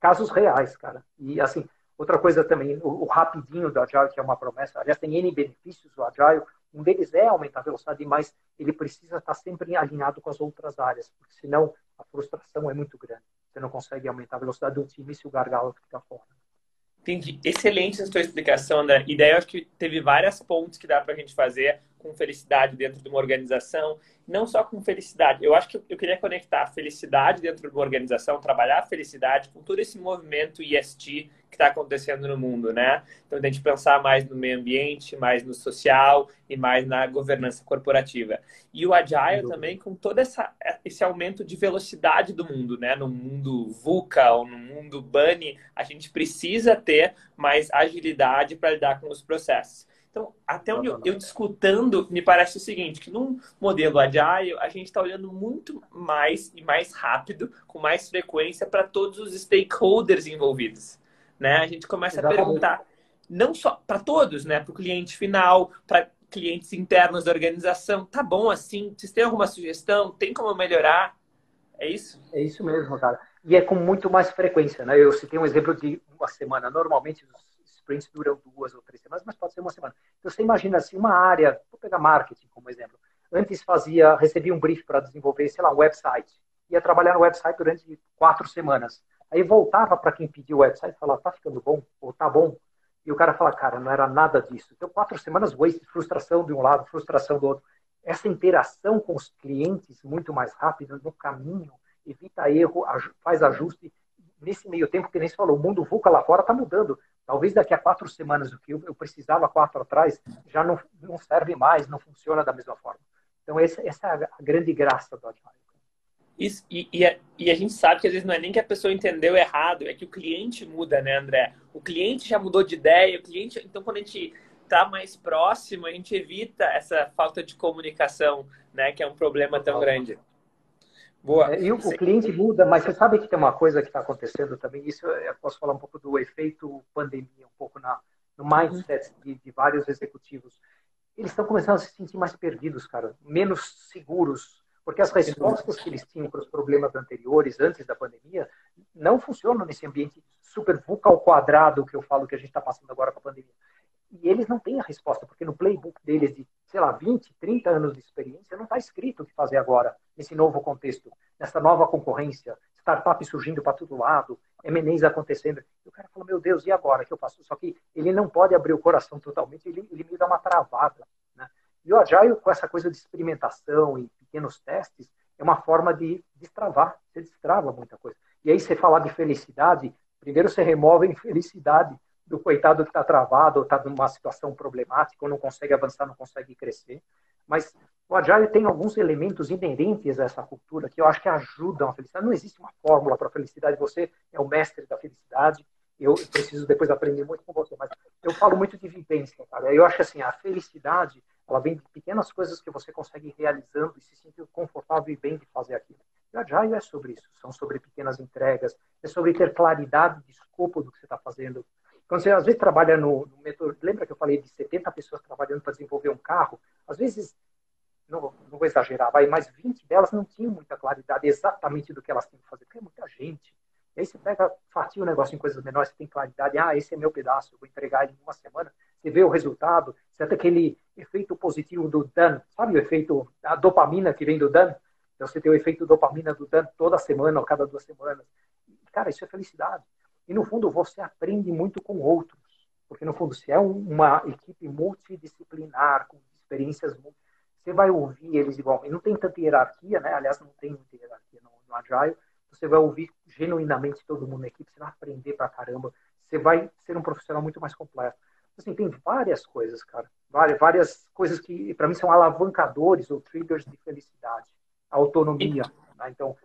casos reais, cara. E assim, outra coisa também, o, o rapidinho do Agile, que é uma promessa, aliás, tem N benefícios do Agile, um deles é aumentar a velocidade, mas ele precisa estar sempre alinhado com as outras áreas, porque senão a frustração é muito grande. Você não consegue aumentar a velocidade do time se o gargalo fica fora. Entendi. Excelente essa tua explicação, André. E daí eu acho que teve várias pontes que dá para a gente fazer com felicidade dentro de uma organização, não só com felicidade. Eu acho que eu queria conectar a felicidade dentro de uma organização, trabalhar a felicidade com todo esse movimento ESG que está acontecendo no mundo, né? Então, a gente pensar mais no meio ambiente, mais no social e mais na governança corporativa. E o Agile também com todo essa, esse aumento de velocidade do mundo, né? No mundo VUCA ou no mundo BUNNY, a gente precisa ter mais agilidade para lidar com os processos. Então, até onde eu, eu discutando, me parece o seguinte, que num modelo Agile, a gente está olhando muito mais e mais rápido, com mais frequência, para todos os stakeholders envolvidos. Né? A gente começa Exatamente. a perguntar, não só para todos, né? para o cliente final, para clientes internos da organização, tá bom assim? Vocês têm alguma sugestão? Tem como melhorar? É isso? É isso mesmo, cara. E é com muito mais frequência, né? Eu citei um exemplo de uma semana. Normalmente, os sprints duram duas ou três semanas, mas pode ser uma semana. Então, você imagina assim, uma área, vou pegar marketing como exemplo. Antes fazia, recebia um brief para desenvolver, sei lá, um website. Ia trabalhar no website durante quatro semanas. Aí voltava para quem pediu o website e falava, tá ficando bom? Ou tá bom? E o cara fala, cara, não era nada disso. Então, quatro semanas, waste, frustração de um lado, frustração do outro. Essa interação com os clientes muito mais rápida no caminho, evita erro, faz ajuste. Nesse meio tempo, que nem se falou, o mundo VUCA lá fora está mudando. Talvez daqui a quatro semanas o que eu precisava quatro atrás já não, não serve mais, não funciona da mesma forma. Então, essa, essa é a grande graça do Agile. Isso, e, e, a, e, a, gente sabe que às vezes não é nem que a pessoa entendeu errado, é que o cliente muda, né, André? O cliente já mudou de ideia, o cliente. Então, quando a gente está mais próximo, a gente evita essa falta de comunicação, né, que é um problema tão grande. Boa. É, e o, o, cliente muda, mas você sabe que tem uma coisa que está acontecendo também, isso eu posso falar um pouco do efeito pandemia, um pouco na, no mindset de, de vários executivos. Eles estão começando a se sentir mais perdidos, cara, menos seguros, porque as respostas que eles tinham para os problemas anteriores, antes da pandemia, não funcionam nesse ambiente super VUCA ao quadrado que eu falo que a gente está passando agora com a pandemia. E eles não têm a resposta, porque no playbook deles de, sei lá, 20, 30 anos de experiência, não está escrito o que fazer agora, nesse novo contexto, nessa nova concorrência, startup surgindo para todo lado, M&As acontecendo. E o cara falou, meu Deus, e agora que eu faço? Só que ele não pode abrir o coração totalmente, ele, ele me dá uma travada. Né? E o Agile, com essa coisa de experimentação e pequenos testes, é uma forma de destravar, você destrava muita coisa. E aí você falar de felicidade, primeiro você remove a infelicidade do coitado que está travado ou está numa situação problemática ou não consegue avançar, não consegue crescer. Mas o Agile tem alguns elementos inerentes a essa cultura que eu acho que ajudam a felicidade. Não existe uma fórmula para a felicidade. Você é o mestre da felicidade. Eu preciso depois aprender muito com você, mas eu falo muito de vivência, cara. Eu acho que assim, a felicidade, ela vem de pequenas coisas que você consegue ir realizando e se sentir confortável e bem de fazer aquilo. E o Agile é sobre isso. São sobre pequenas entregas, é sobre ter claridade de escopo do que você está fazendo, quando você às vezes trabalha no, no lembra que eu falei de 70 pessoas trabalhando para desenvolver um carro? Às vezes, não, não vou exagerar, vai, mas 20 delas não tinham muita claridade exatamente do que elas têm que fazer, porque é muita gente. E aí você pega, fatia o negócio em coisas menores, você tem claridade, ah, esse é meu pedaço, eu vou entregar ele em uma semana. Você vê o resultado, você tem aquele efeito positivo do Dan, sabe o efeito, a dopamina que vem do Dan? Então você tem o efeito dopamina do Dan toda semana ou cada duas semanas. Cara, isso é felicidade. E no fundo você aprende muito com outros, porque no fundo se é uma equipe multidisciplinar, com experiências, você vai ouvir eles igual. E não tem tanta hierarquia, né? Aliás, não tem muita hierarquia no, no Agile você vai ouvir genuinamente todo mundo na equipe, você vai aprender pra caramba, você vai ser um profissional muito mais completo. Assim, tem várias coisas, cara, várias, várias coisas que para mim são alavancadores ou triggers de felicidade. A autonomia, né? então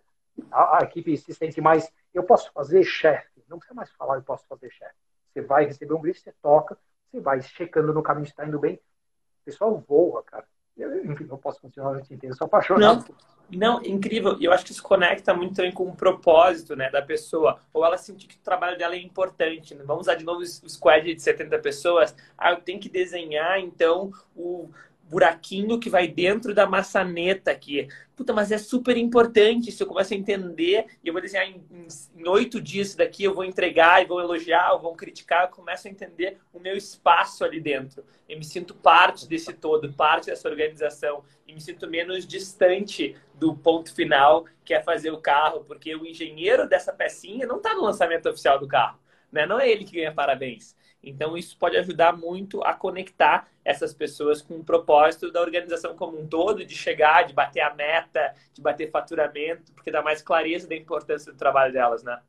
a, a, equipe se sente mais, eu posso fazer chefe, não precisa mais falar eu posso fazer chefe. Você vai receber um brief, você toca, você vai checando no caminho se está indo bem, o pessoal voa, cara. Eu, enfim, não posso continuar a noite inteira, eu sou apaixonado. Não. Não, incrível. E eu acho que isso conecta muito também com o propósito né, da pessoa. Ou ela sentir que o trabalho dela é importante. Né? Vamos usar de novo o squad de 70 pessoas. Ah, eu tenho que desenhar, então, o buraquinho que vai dentro da maçaneta aqui. Puta, mas é super importante. Se eu começo a entender e eu vou desenhar em oito dias isso daqui, eu vou entregar e vou elogiar, ou vou criticar, eu começo a entender o meu espaço ali dentro. Eu me sinto parte desse todo, parte dessa organização. E me sinto menos distante do ponto final, que é fazer o carro, porque o engenheiro dessa pecinha não está no lançamento oficial do carro. Né? Não é ele que ganha parabéns. Então, isso pode ajudar muito a conectar essas pessoas com o propósito da organização como um todo, de chegar, de bater a meta, de bater faturamento, porque dá mais clareza da importância do trabalho delas, né?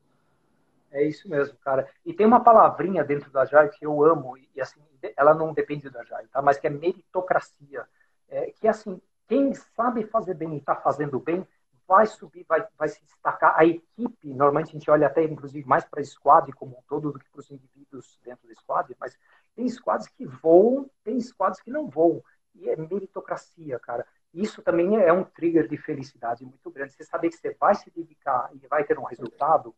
É isso mesmo, cara. E tem uma palavrinha dentro da Agile que eu amo, e assim, ela não depende da Agile, tá? mas que é meritocracia. É, que assim, quem sabe fazer bem e está fazendo bem, vai subir, vai, vai se destacar. A equipe, normalmente a gente olha até, inclusive, mais para a squad como um todo do que para os indivíduos dentro da squad, mas tem squads que voam, tem squads que não voam. E é meritocracia, cara. Isso também é um trigger de felicidade muito grande. Você saber que você vai se dedicar e vai ter um resultado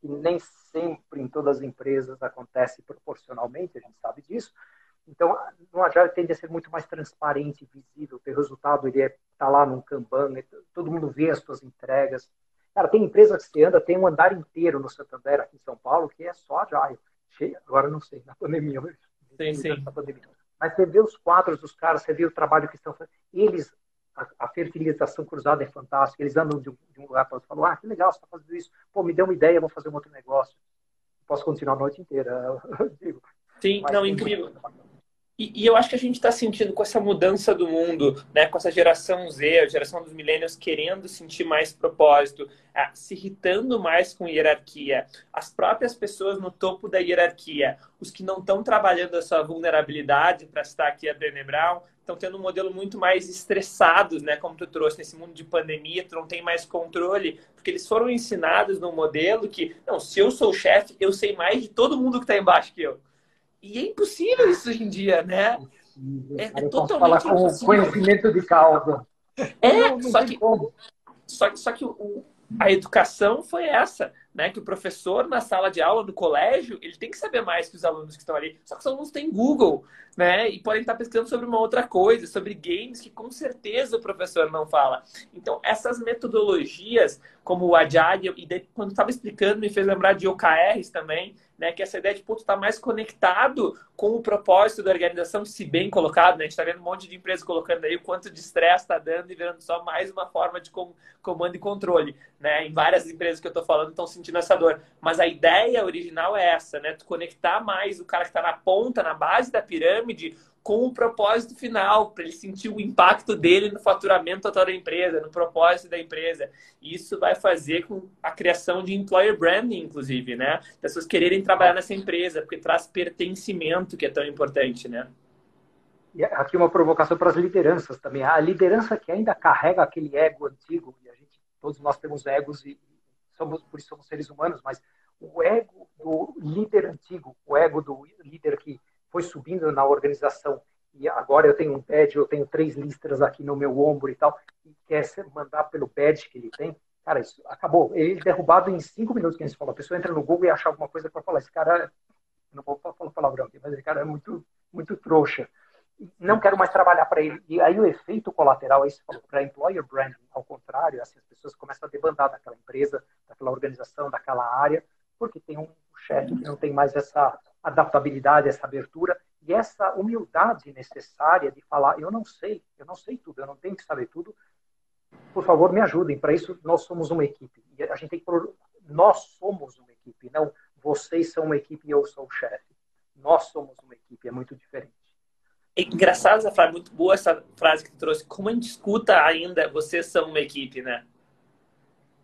que nem sempre em todas as empresas acontece proporcionalmente, a gente sabe disso, então, no Agile tende a ser muito mais transparente, visível, o resultado ele é tá lá num Kanban, né? todo mundo vê as suas entregas. Cara, tem empresa que você anda, tem um andar inteiro no Santander, aqui em São Paulo, que é só Agile. Cheio, agora não sei, na pandemia. Sim, sim. Pandemia. Mas você vê os quadros dos caras, você vê o trabalho que estão fazendo. Eles, a, a fertilização cruzada é fantástica, eles andam de, de um lugar para outro, falam, ah, que legal, você está fazendo isso. Pô, me deu uma ideia, vou fazer um outro negócio. Posso continuar a noite inteira, (laughs) digo. Sim, Mas não, incrível. E, e, eu acho que a gente está sentindo com essa mudança do mundo, né, com essa geração Z, a geração dos millennials querendo sentir mais propósito, se irritando mais com hierarquia, as próprias pessoas no topo da hierarquia, os que não estão trabalhando a sua vulnerabilidade, para estar aqui a Brené Brown, estão tendo um modelo muito mais estressados, né, como tu trouxe nesse mundo de pandemia, tu não tem mais controle, porque eles foram ensinados num modelo que, não, se eu sou o chefe, eu sei mais de todo mundo que está embaixo que eu. E é impossível isso hoje em dia, né? É, é totalmente falar com impossível. conhecimento de causa. É, não, não só, que, só, só que o, a educação foi essa, né? Que o professor na sala de aula do colégio, ele tem que saber mais que os alunos que estão ali. Só que os alunos têm Google, né? E podem estar pesquisando sobre uma outra coisa, sobre games que com certeza o professor não fala. Então, essas metodologias, como o Agile, e quando estava explicando, me fez lembrar de OKRs também, né? Que essa ideia de ponto estar tá mais conectado com o propósito da organização, se bem colocado, né? A gente está vendo um monte de empresas colocando aí o quanto de estresse está dando e virando só mais uma forma de com, comando e controle, né? Em várias empresas que eu estou falando estão sentindo essa dor. Mas a ideia original é essa, né? Tu conectar mais o cara que está na ponta, na base da pirâmide, com o propósito final, para ele sentir o impacto dele no faturamento total da empresa, no propósito da empresa. Isso vai fazer com a criação de employer branding, inclusive, né? Pessoas quererem trabalhar nessa empresa, porque traz pertencimento, que é tão importante, né? E aqui uma provocação para as lideranças também. A liderança que ainda carrega aquele ego antigo, e a gente, todos nós temos egos e somos, por isso somos seres humanos, mas o ego do líder antigo, o ego do líder que foi subindo na organização e agora eu tenho um badge, eu tenho três listras aqui no meu ombro e tal, e quer mandar pelo badge que ele tem, cara, isso acabou. Ele é derrubado em cinco minutos, que a gente falou. A pessoa entra no Google e acha alguma coisa para falar. Esse cara, não vou falar palavrão aqui, mas esse cara é muito, muito trouxa. Não quero mais trabalhar para ele. E aí o efeito colateral é para employer branding, ao contrário, assim, as pessoas começam a debandar daquela empresa, daquela organização, daquela área, porque tem um chefe que não tem mais essa adaptabilidade, essa abertura e essa humildade necessária de falar, eu não sei, eu não sei tudo, eu não tenho que saber tudo. Por favor, me ajudem. Para isso, nós somos uma equipe. E a gente tem que nós somos uma equipe, não vocês são uma equipe e eu sou o chefe. Nós somos uma equipe, é muito diferente. É engraçado essa frase, muito boa essa frase que tu trouxe. Como a gente escuta ainda, vocês são uma equipe, né?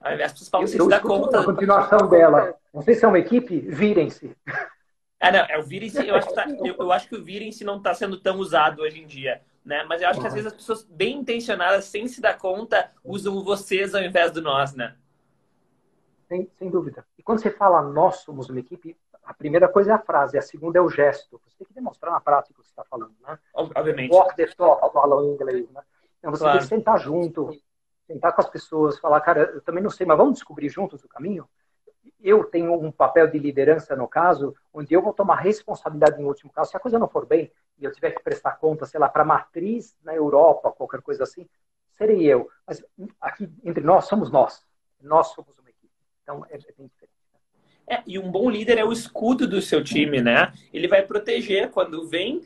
As pessoas falam, você se dá conta. A continuação dela. Vocês são uma equipe? Virem-se. Ah, não, é o virem-se. Eu, acho que tá, eu, eu acho que o virem-se não está sendo tão usado hoje em dia. Né? Mas eu acho que às vezes as pessoas bem intencionadas, sem se dar conta, usam vocês ao invés do nós, né? Sem, sem dúvida. E quando você fala nós somos uma equipe, a primeira coisa é a frase, a segunda é o gesto. Você tem que demonstrar na prática o que você está falando, né? Obviamente. Walk the talk, falam em inglês, né? Então você claro. tem que sentar junto, sentar com as pessoas, falar, cara, eu também não sei, mas vamos descobrir juntos o caminho? Eu tenho um papel de liderança no caso, onde eu vou tomar responsabilidade em último caso. Se a coisa não for bem e eu tiver que prestar conta, sei lá, para a matriz na Europa, qualquer coisa assim, serei eu. Mas aqui entre nós somos nós. Nós somos uma equipe. Então é, é bem diferente. É, e um bom líder é o escudo do seu time, né? Ele vai proteger quando vem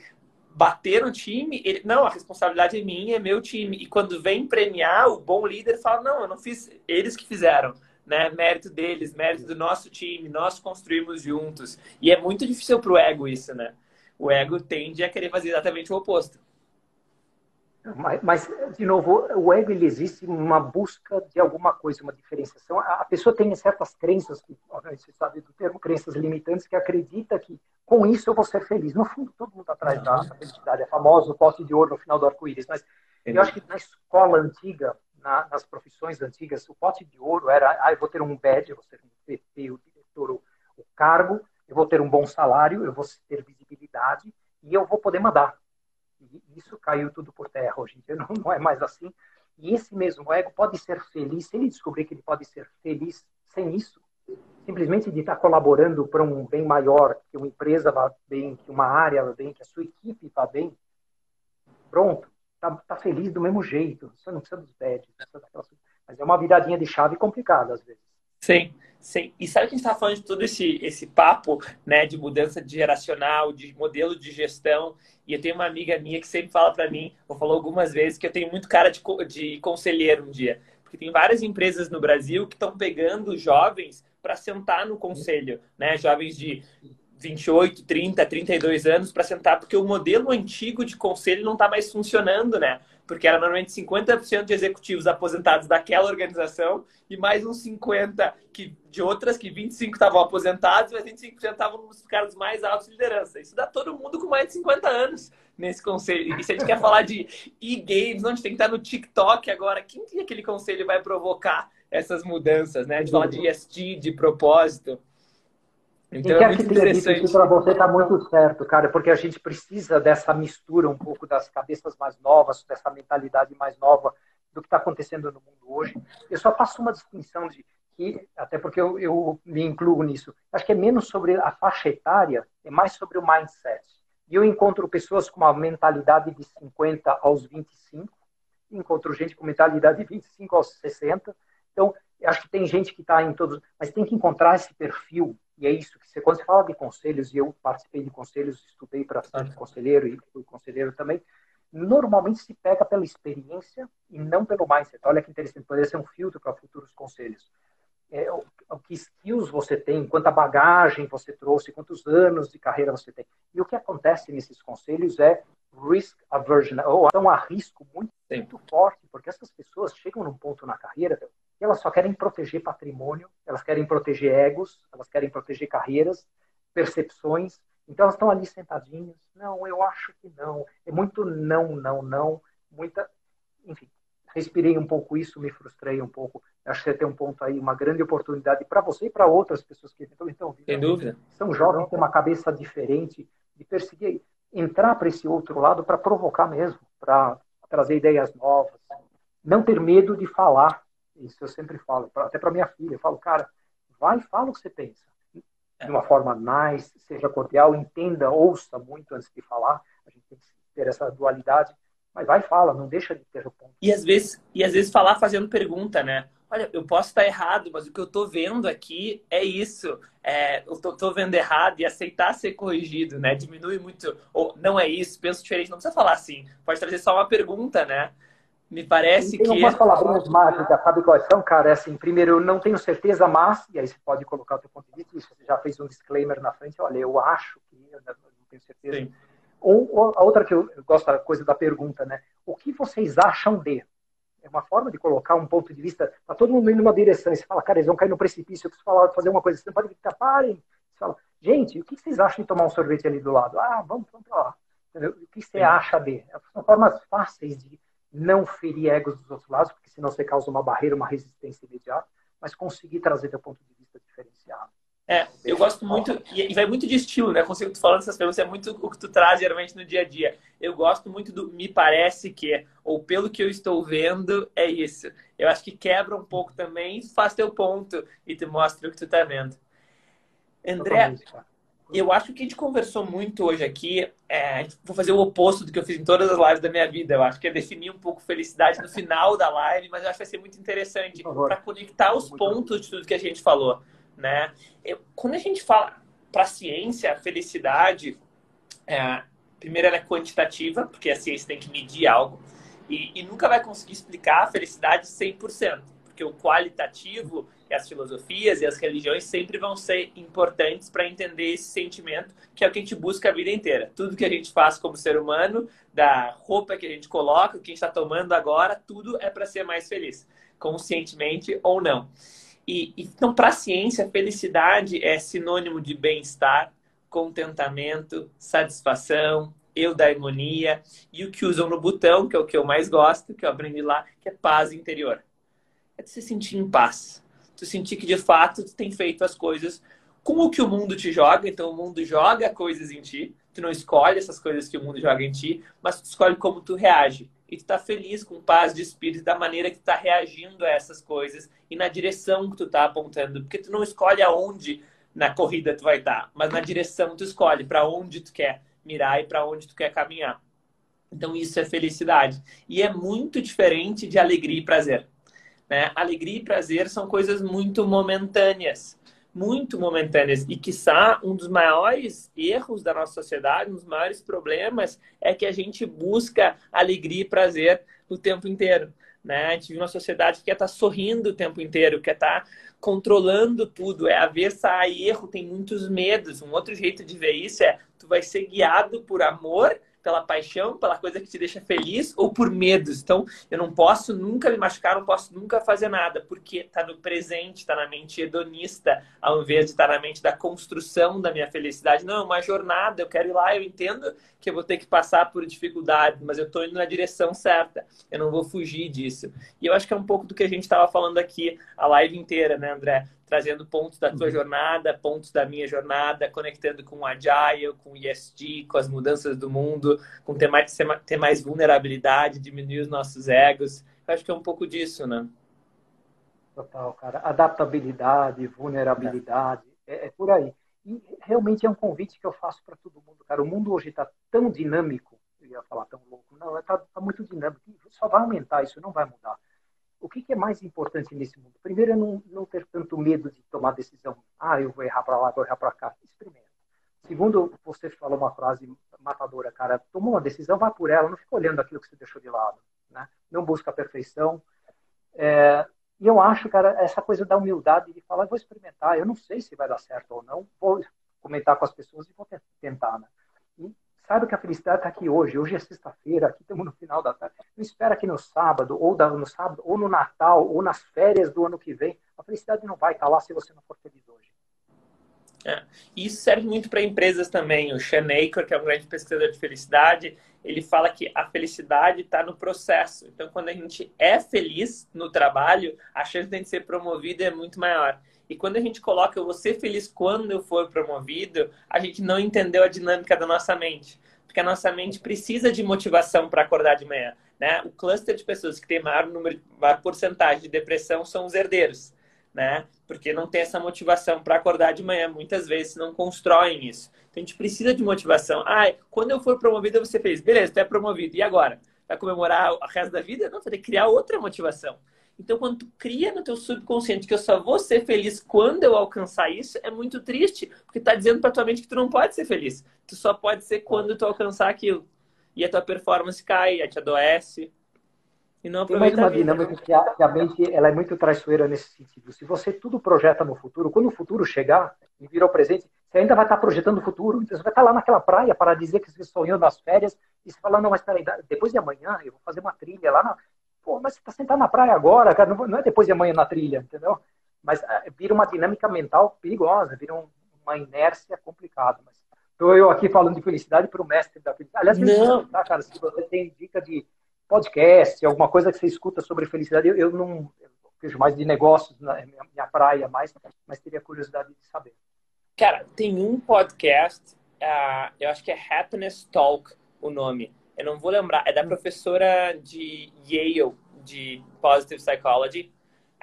bater no time, ele, não, a responsabilidade é minha, é meu time. E quando vem premiar, o bom líder fala, não, eu não fiz, eles que fizeram. Né? Mérito deles, mérito do nosso time, nós construímos juntos. E é muito difícil para o ego isso, né? O ego tende a querer fazer exatamente o oposto. Mas, mas, de novo, o ego ele existe uma busca de alguma coisa, uma diferenciação. A pessoa tem certas crenças, você sabe do termo, crenças limitantes, que acredita que com isso eu vou ser feliz. No fundo, todo mundo atrás da felicidade. É famoso o pote de ouro no final do arco-íris. Mas eu acho que na escola antiga, na, nas profissões antigas, o pote de ouro era: ah, eu vou ter um badge, eu vou ter um PT, o diretor, o, o cargo, eu vou ter um bom salário, eu vou ter visibilidade e eu vou poder mandar isso caiu tudo por terra hoje em dia, (laughs) não, não é mais assim. E esse mesmo ego pode ser feliz, se ele descobrir que ele pode ser feliz sem isso, simplesmente de estar colaborando para um bem maior, que uma empresa vá bem, que uma área vá bem, que a sua equipe vá bem, pronto, está tá feliz do mesmo jeito. Você não precisa dos badges, mas é uma viradinha de chave complicada às vezes. Sim. Sim. E sabe que a gente está falando de todo esse, esse papo né, de mudança de geracional, de modelo de gestão. E eu tenho uma amiga minha que sempre fala para mim, ou falou algumas vezes, que eu tenho muito cara de, de conselheiro um dia. Porque tem várias empresas no Brasil que estão pegando jovens para sentar no conselho, né? Jovens de 28, 30, 32 anos para sentar, porque o modelo antigo de conselho não está mais funcionando, né? Porque era normalmente 50% de executivos aposentados daquela organização e mais uns 50 que, de outras que 25 estavam aposentados, mas 25% estavam nos cargos mais altos de liderança. Isso dá todo mundo com mais de 50 anos nesse conselho. E se a gente quer falar de e-games, onde tem que estar no TikTok agora, quem que aquele conselho vai provocar essas mudanças, né? De falar de ESG, de propósito. Então, Quem é que tenha dito isso para você está muito certo, cara, porque a gente precisa dessa mistura um pouco das cabeças mais novas, dessa mentalidade mais nova do que está acontecendo no mundo hoje. Eu só faço uma distinção de que, até porque eu, eu me incluo nisso, acho que é menos sobre a faixa etária, é mais sobre o mindset. E eu encontro pessoas com uma mentalidade de 50 aos 25, encontro gente com mentalidade de 25 aos 60. Então, acho que tem gente que está em todos, mas tem que encontrar esse perfil e é isso que você, quando você fala de conselhos, e eu participei de conselhos, estudei para ser conselheiro e fui conselheiro também, normalmente se pega pela experiência e não pelo mindset. Olha que interessante, poderia ser um filtro para futuros conselhos. É, o, o, que skills você tem, quanta bagagem você trouxe, quantos anos de carreira você tem. E o que acontece nesses conselhos é risk aversion, ou então um risco muito, muito forte, porque essas pessoas chegam num ponto na carreira e elas só querem proteger patrimônio, elas querem proteger egos, elas querem proteger carreiras, percepções. Então elas estão ali sentadinhas. Não, eu acho que não. É muito não, não, não. Muita. Enfim, respirei um pouco isso, me frustrei um pouco. Acho que você tem um ponto aí, uma grande oportunidade para você e para outras pessoas que estão então, Sem dúvida. São jovens, têm uma cabeça diferente de perseguir, entrar para esse outro lado para provocar mesmo, para trazer ideias novas. Não ter medo de falar, isso eu sempre falo, até para minha filha. Eu falo, cara, vai e fala o que você pensa. De uma forma nice, seja cordial, entenda, ouça muito antes de falar. A gente tem que ter essa dualidade, mas vai e fala, não deixa de ter o ponto. E às vezes, e às vezes falar fazendo pergunta, né? Olha, eu posso estar errado, mas o que eu estou vendo aqui é isso. É, eu estou vendo errado e aceitar ser corrigido, né? Diminui muito. Ou não é isso, penso diferente. Não precisa falar assim. Pode trazer só uma pergunta, né? Me parece tem que. Tem umas palavrinhas mágicas, sabe quais são, cara? É assim, primeiro, eu não tenho certeza, mas, e aí você pode colocar o seu ponto de vista, você já fez um disclaimer na frente, olha, eu acho que, eu não tenho certeza. Sim. Ou, a outra que eu, eu gosto da coisa da pergunta, né? O que vocês acham de? É uma forma de colocar um ponto de vista. Tá todo mundo indo numa direção. E você fala, cara, eles vão cair no precipício. Eu preciso falar, fazer uma coisa. Você não pode gritar, parem. Você fala, gente, o que vocês acham de tomar um sorvete ali do lado? Ah, vamos, vamos pra lá. Entendeu? O que você Sim. acha de? São formas fáceis de não ferir egos dos outros lados, porque senão você causa uma barreira, uma resistência imediata, mas conseguir trazer teu ponto de vista diferenciado. É, eu gosto muito, e vai muito de estilo, né? Consigo tu falando essas perguntas, é muito o que tu traz geralmente no dia a dia. Eu gosto muito do me parece que, ou pelo que eu estou vendo, é isso. Eu acho que quebra um pouco também, faz teu ponto e te mostra o que tu tá vendo. André, eu acho que a gente conversou muito hoje aqui. É, vou fazer o oposto do que eu fiz em todas as lives da minha vida. Eu acho que é definir um pouco felicidade no final da live, mas eu acho que vai ser muito interessante para conectar os pontos de tudo que a gente falou né? Eu, quando a gente fala para a ciência, a felicidade, é, primeiro ela é quantitativa, porque a ciência tem que medir algo, e, e nunca vai conseguir explicar a felicidade 100%, porque o qualitativo e as filosofias e as religiões sempre vão ser importantes para entender esse sentimento, que é o que a gente busca a vida inteira. Tudo que a gente faz como ser humano, da roupa que a gente coloca, o que a gente está tomando agora, tudo é para ser mais feliz, conscientemente ou não. E, então, para a ciência, felicidade é sinônimo de bem-estar, contentamento, satisfação, eudaimonia e o que usam no botão, que é o que eu mais gosto, que eu aprendi lá, que é paz interior. É de se sentir em paz. Tu sentir que de fato tu tem feito as coisas com o que o mundo te joga, então o mundo joga coisas em ti, tu não escolhe essas coisas que o mundo joga em ti, mas tu escolhe como tu reage e tu tá feliz, com paz de espírito, da maneira que tu tá reagindo a essas coisas e na direção que tu tá apontando. Porque tu não escolhe aonde na corrida tu vai estar, tá, mas na direção tu escolhe para onde tu quer mirar e para onde tu quer caminhar. Então isso é felicidade. E é muito diferente de alegria e prazer. Né? Alegria e prazer são coisas muito momentâneas muito momentâneas. E, quiçá, um dos maiores erros da nossa sociedade, um dos maiores problemas, é que a gente busca alegria e prazer o tempo inteiro. Né? A gente vive uma sociedade que quer estar tá sorrindo o tempo inteiro, quer estar tá controlando tudo, é avessa a erro, tem muitos medos. Um outro jeito de ver isso é tu vai ser guiado por amor pela paixão, pela coisa que te deixa feliz ou por medos. Então, eu não posso nunca me machucar, não posso nunca fazer nada, porque está no presente, está na mente hedonista, ao invés de estar tá na mente da construção da minha felicidade. Não, é uma jornada, eu quero ir lá, eu entendo que eu vou ter que passar por dificuldades, mas eu estou indo na direção certa, eu não vou fugir disso. E eu acho que é um pouco do que a gente estava falando aqui a live inteira, né, André? Trazendo pontos da tua uhum. jornada, pontos da minha jornada, conectando com o Agile, com o ESG, com as mudanças do mundo, com ter mais, ter mais vulnerabilidade, diminuir os nossos egos. Eu acho que é um pouco disso, né? Total, cara. Adaptabilidade, vulnerabilidade, é, é por aí. E realmente é um convite que eu faço para todo mundo, cara. O mundo hoje está tão dinâmico, eu ia falar tão louco, não, está tá muito dinâmico, só vai aumentar, isso não vai mudar o que, que, é mais importante nesse mundo? Primeiro é não, não, ter tanto medo de tomar decisão. Ah, eu vou errar para lá, vou errar para cá. Experimenta. Segundo, você falou uma frase matadora, cara. Tomou uma decisão, vá por ela, não fica olhando aquilo que você deixou de lado. Né? Não busca a perfeição. É, e eu acho, cara, essa coisa da humildade de falar, vou experimentar, eu não sei se vai dar certo ou não, vou comentar com as pessoas e vou tentar. Né? Saiba que a felicidade está aqui hoje. Hoje é sexta-feira, aqui estamos no final da tarde. Não espera que no sábado, ou no sábado, ou no Natal, ou nas férias do ano que vem. A felicidade não vai estar lá se você não for feliz hoje. É. Isso serve muito para empresas também. O Sean que é um grande pesquisador de felicidade, ele fala que a felicidade está no processo. Então, quando a gente é feliz no trabalho, a chance de a gente ser promovido é muito maior. E quando a gente coloca eu vou ser feliz quando eu for promovido, a gente não entendeu a dinâmica da nossa mente. Porque a nossa mente precisa de motivação para acordar de manhã. Né? O cluster de pessoas que tem maior número, maior porcentagem de depressão são os herdeiros. né? Porque não tem essa motivação para acordar de manhã. Muitas vezes não constroem isso. Então a gente precisa de motivação. Ah, quando eu for promovido, você fez. Beleza, tu é promovido. E agora? Vai comemorar o resto da vida? Não, você tem que criar outra motivação. Então, quando tu cria no teu subconsciente que eu só vou ser feliz quando eu alcançar isso, é muito triste, porque tá dizendo pra tua mente que tu não pode ser feliz. Tu só pode ser quando tu alcançar aquilo. E a tua performance cai, a te adoece. E não Tem mais uma dinâmica que a, que a, mente ela é muito traiçoeira nesse sentido. Se você tudo projeta no futuro, quando o futuro chegar e virar o presente, você ainda vai estar projetando o futuro. Então você vai estar lá naquela praia para dizer que você sonhou nas férias e você fala, não, mas peraí, depois de amanhã eu vou fazer uma trilha lá na, Pô, mas você está sentado na praia agora, cara, não é depois de amanhã na trilha, entendeu? Mas é, vira uma dinâmica mental perigosa, vira um, uma inércia complicada. Mas estou eu aqui falando de felicidade para o mestre da felicidade. Aliás, não. Tá, cara, se você tem dica de podcast, alguma coisa que você escuta sobre felicidade, eu, eu não eu vejo mais de negócios na minha, minha praia, mais, mas teria curiosidade de saber. Cara, tem um podcast, uh, eu acho que é Happiness Talk o nome eu não vou lembrar, é da professora de Yale, de Positive Psychology.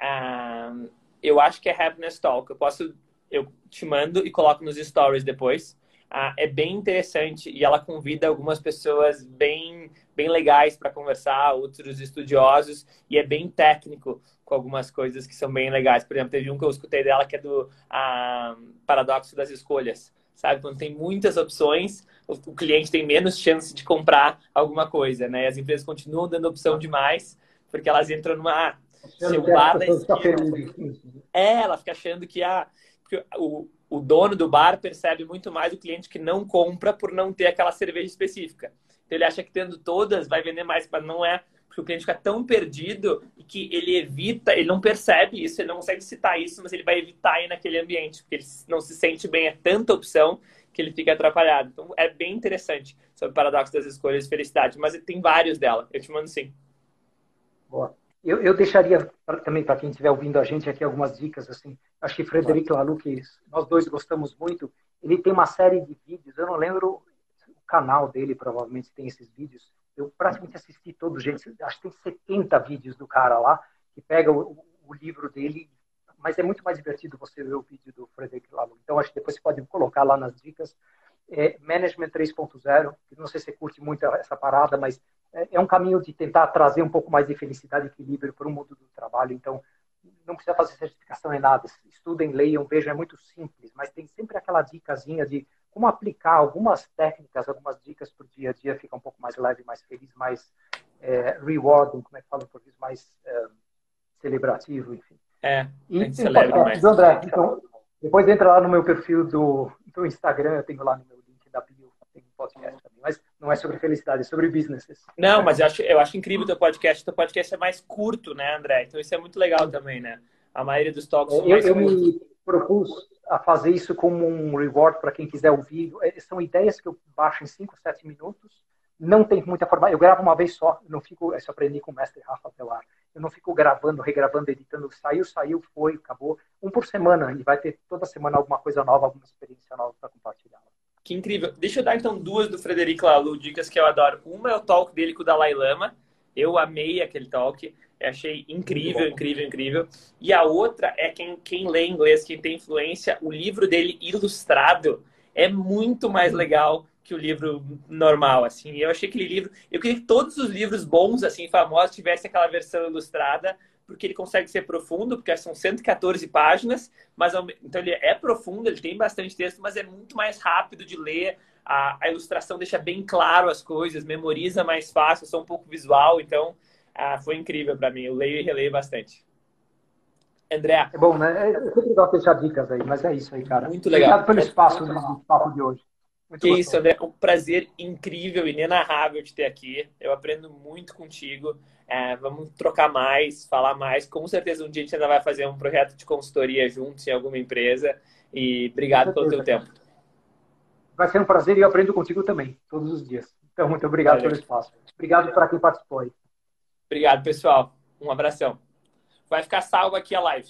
Um, eu acho que é Happiness Talk. Eu posso, eu te mando e coloco nos stories depois. Uh, é bem interessante e ela convida algumas pessoas bem, bem legais para conversar, outros estudiosos, e é bem técnico com algumas coisas que são bem legais. Por exemplo, teve um que eu escutei dela que é do uh, Paradoxo das Escolhas sabe? Quando tem muitas opções, o, cliente tem menos chance de comprar alguma coisa, né? As empresas continuam dando opção demais, porque elas entram numa celular da esquina. É, ela fica achando que a, que o, o dono do bar percebe muito mais o cliente que não compra por não ter aquela cerveja específica. Então ele acha que tendo todas vai vender mais, mas não é porque o cliente fica tão perdido e que ele evita, ele não percebe isso, ele não consegue citar isso, mas ele vai evitar ir naquele ambiente, porque ele não se sente bem, é tanta opção que ele fica atrapalhado. Então é bem interessante sobre o paradoxo das escolhas e felicidade, mas tem vários dela, eu te mando sim. Boa. Eu, eu deixaria pra, também para quem estiver ouvindo a gente aqui algumas dicas assim. Acho que Frederico Laloux, que nós dois gostamos muito, ele tem uma série de vídeos. Eu não lembro o canal dele, provavelmente tem esses vídeos eu praticamente assisti todos, gente. Acho que tem 70 vídeos do cara lá, que pega o, o livro dele, mas é muito mais divertido você ver o vídeo do Frederick Laloux. Então, acho que depois você pode colocar lá nas dicas. É, Management 3.0, não sei se você curte muito essa parada, mas é, é um caminho de tentar trazer um pouco mais de felicidade e equilíbrio para o mundo do trabalho. Então, não precisa fazer certificação em nada. Estudem, leiam, vejam, é muito simples, mas tem sempre aquela dicasinha de como aplicar algumas técnicas, algumas dicas para o dia a dia, fica um pouco mais leve, mais feliz, mais é, rewarding, como é que fala em português, mais é, celebrativo, enfim. É, e celebra mais. André, então, depois entra lá no meu perfil do, do Instagram, eu tenho lá no meu link da bio, tem um podcast também, mas não é sobre felicidade, é sobre businesses. Não, mas eu acho, eu acho incrível o teu podcast, o teu podcast é mais curto, né, André? Então isso é muito legal também, né? A maioria dos talks são eu, mais eu curtos. me propus a fazer isso como um reward para quem quiser ouvir. É, são ideias que eu baixo em 5, 7 minutos. Não tem muita forma. Eu gravo uma vez só. Não fico. Isso aprendi com o mestre Rafa Pelar. Eu não fico gravando, regravando, editando. Saiu, saiu, foi, acabou. Um por semana. E vai ter toda semana alguma coisa nova, alguma experiência nova para compartilhar. Que incrível. Deixa eu dar então duas do Frederico Lalu, dicas que eu adoro. Uma é o talk dele com o Dalai Lama. Eu amei aquele talk. Achei incrível, incrível, incrível. E a outra é quem, quem lê inglês, quem tem influência, o livro dele ilustrado é muito mais legal que o livro normal, assim. Eu achei aquele livro... Eu queria que todos os livros bons, assim, famosos, tivessem aquela versão ilustrada, porque ele consegue ser profundo, porque são 114 páginas, mas então ele é profundo, ele tem bastante texto, mas é muito mais rápido de ler. A, a ilustração deixa bem claro as coisas, memoriza mais fácil, eu sou um pouco visual, então ah, foi incrível para mim. Eu leio e releio bastante. André. É bom, né? É sempre legal deixar dicas aí, mas é isso aí, cara. Muito legal. Obrigado pelo espaço no papo de hoje. Muito que isso, André. Um prazer incrível, inenarrável te ter aqui. Eu aprendo muito contigo. É, vamos trocar mais, falar mais. Com certeza um dia a gente ainda vai fazer um projeto de consultoria juntos em alguma empresa. E obrigado pelo teu tempo. Vai ser um prazer e eu aprendo contigo também, todos os dias. Então, muito obrigado Valeu. pelo espaço. Obrigado para quem participou aí. Obrigado, pessoal. Um abração. Vai ficar salvo aqui a live.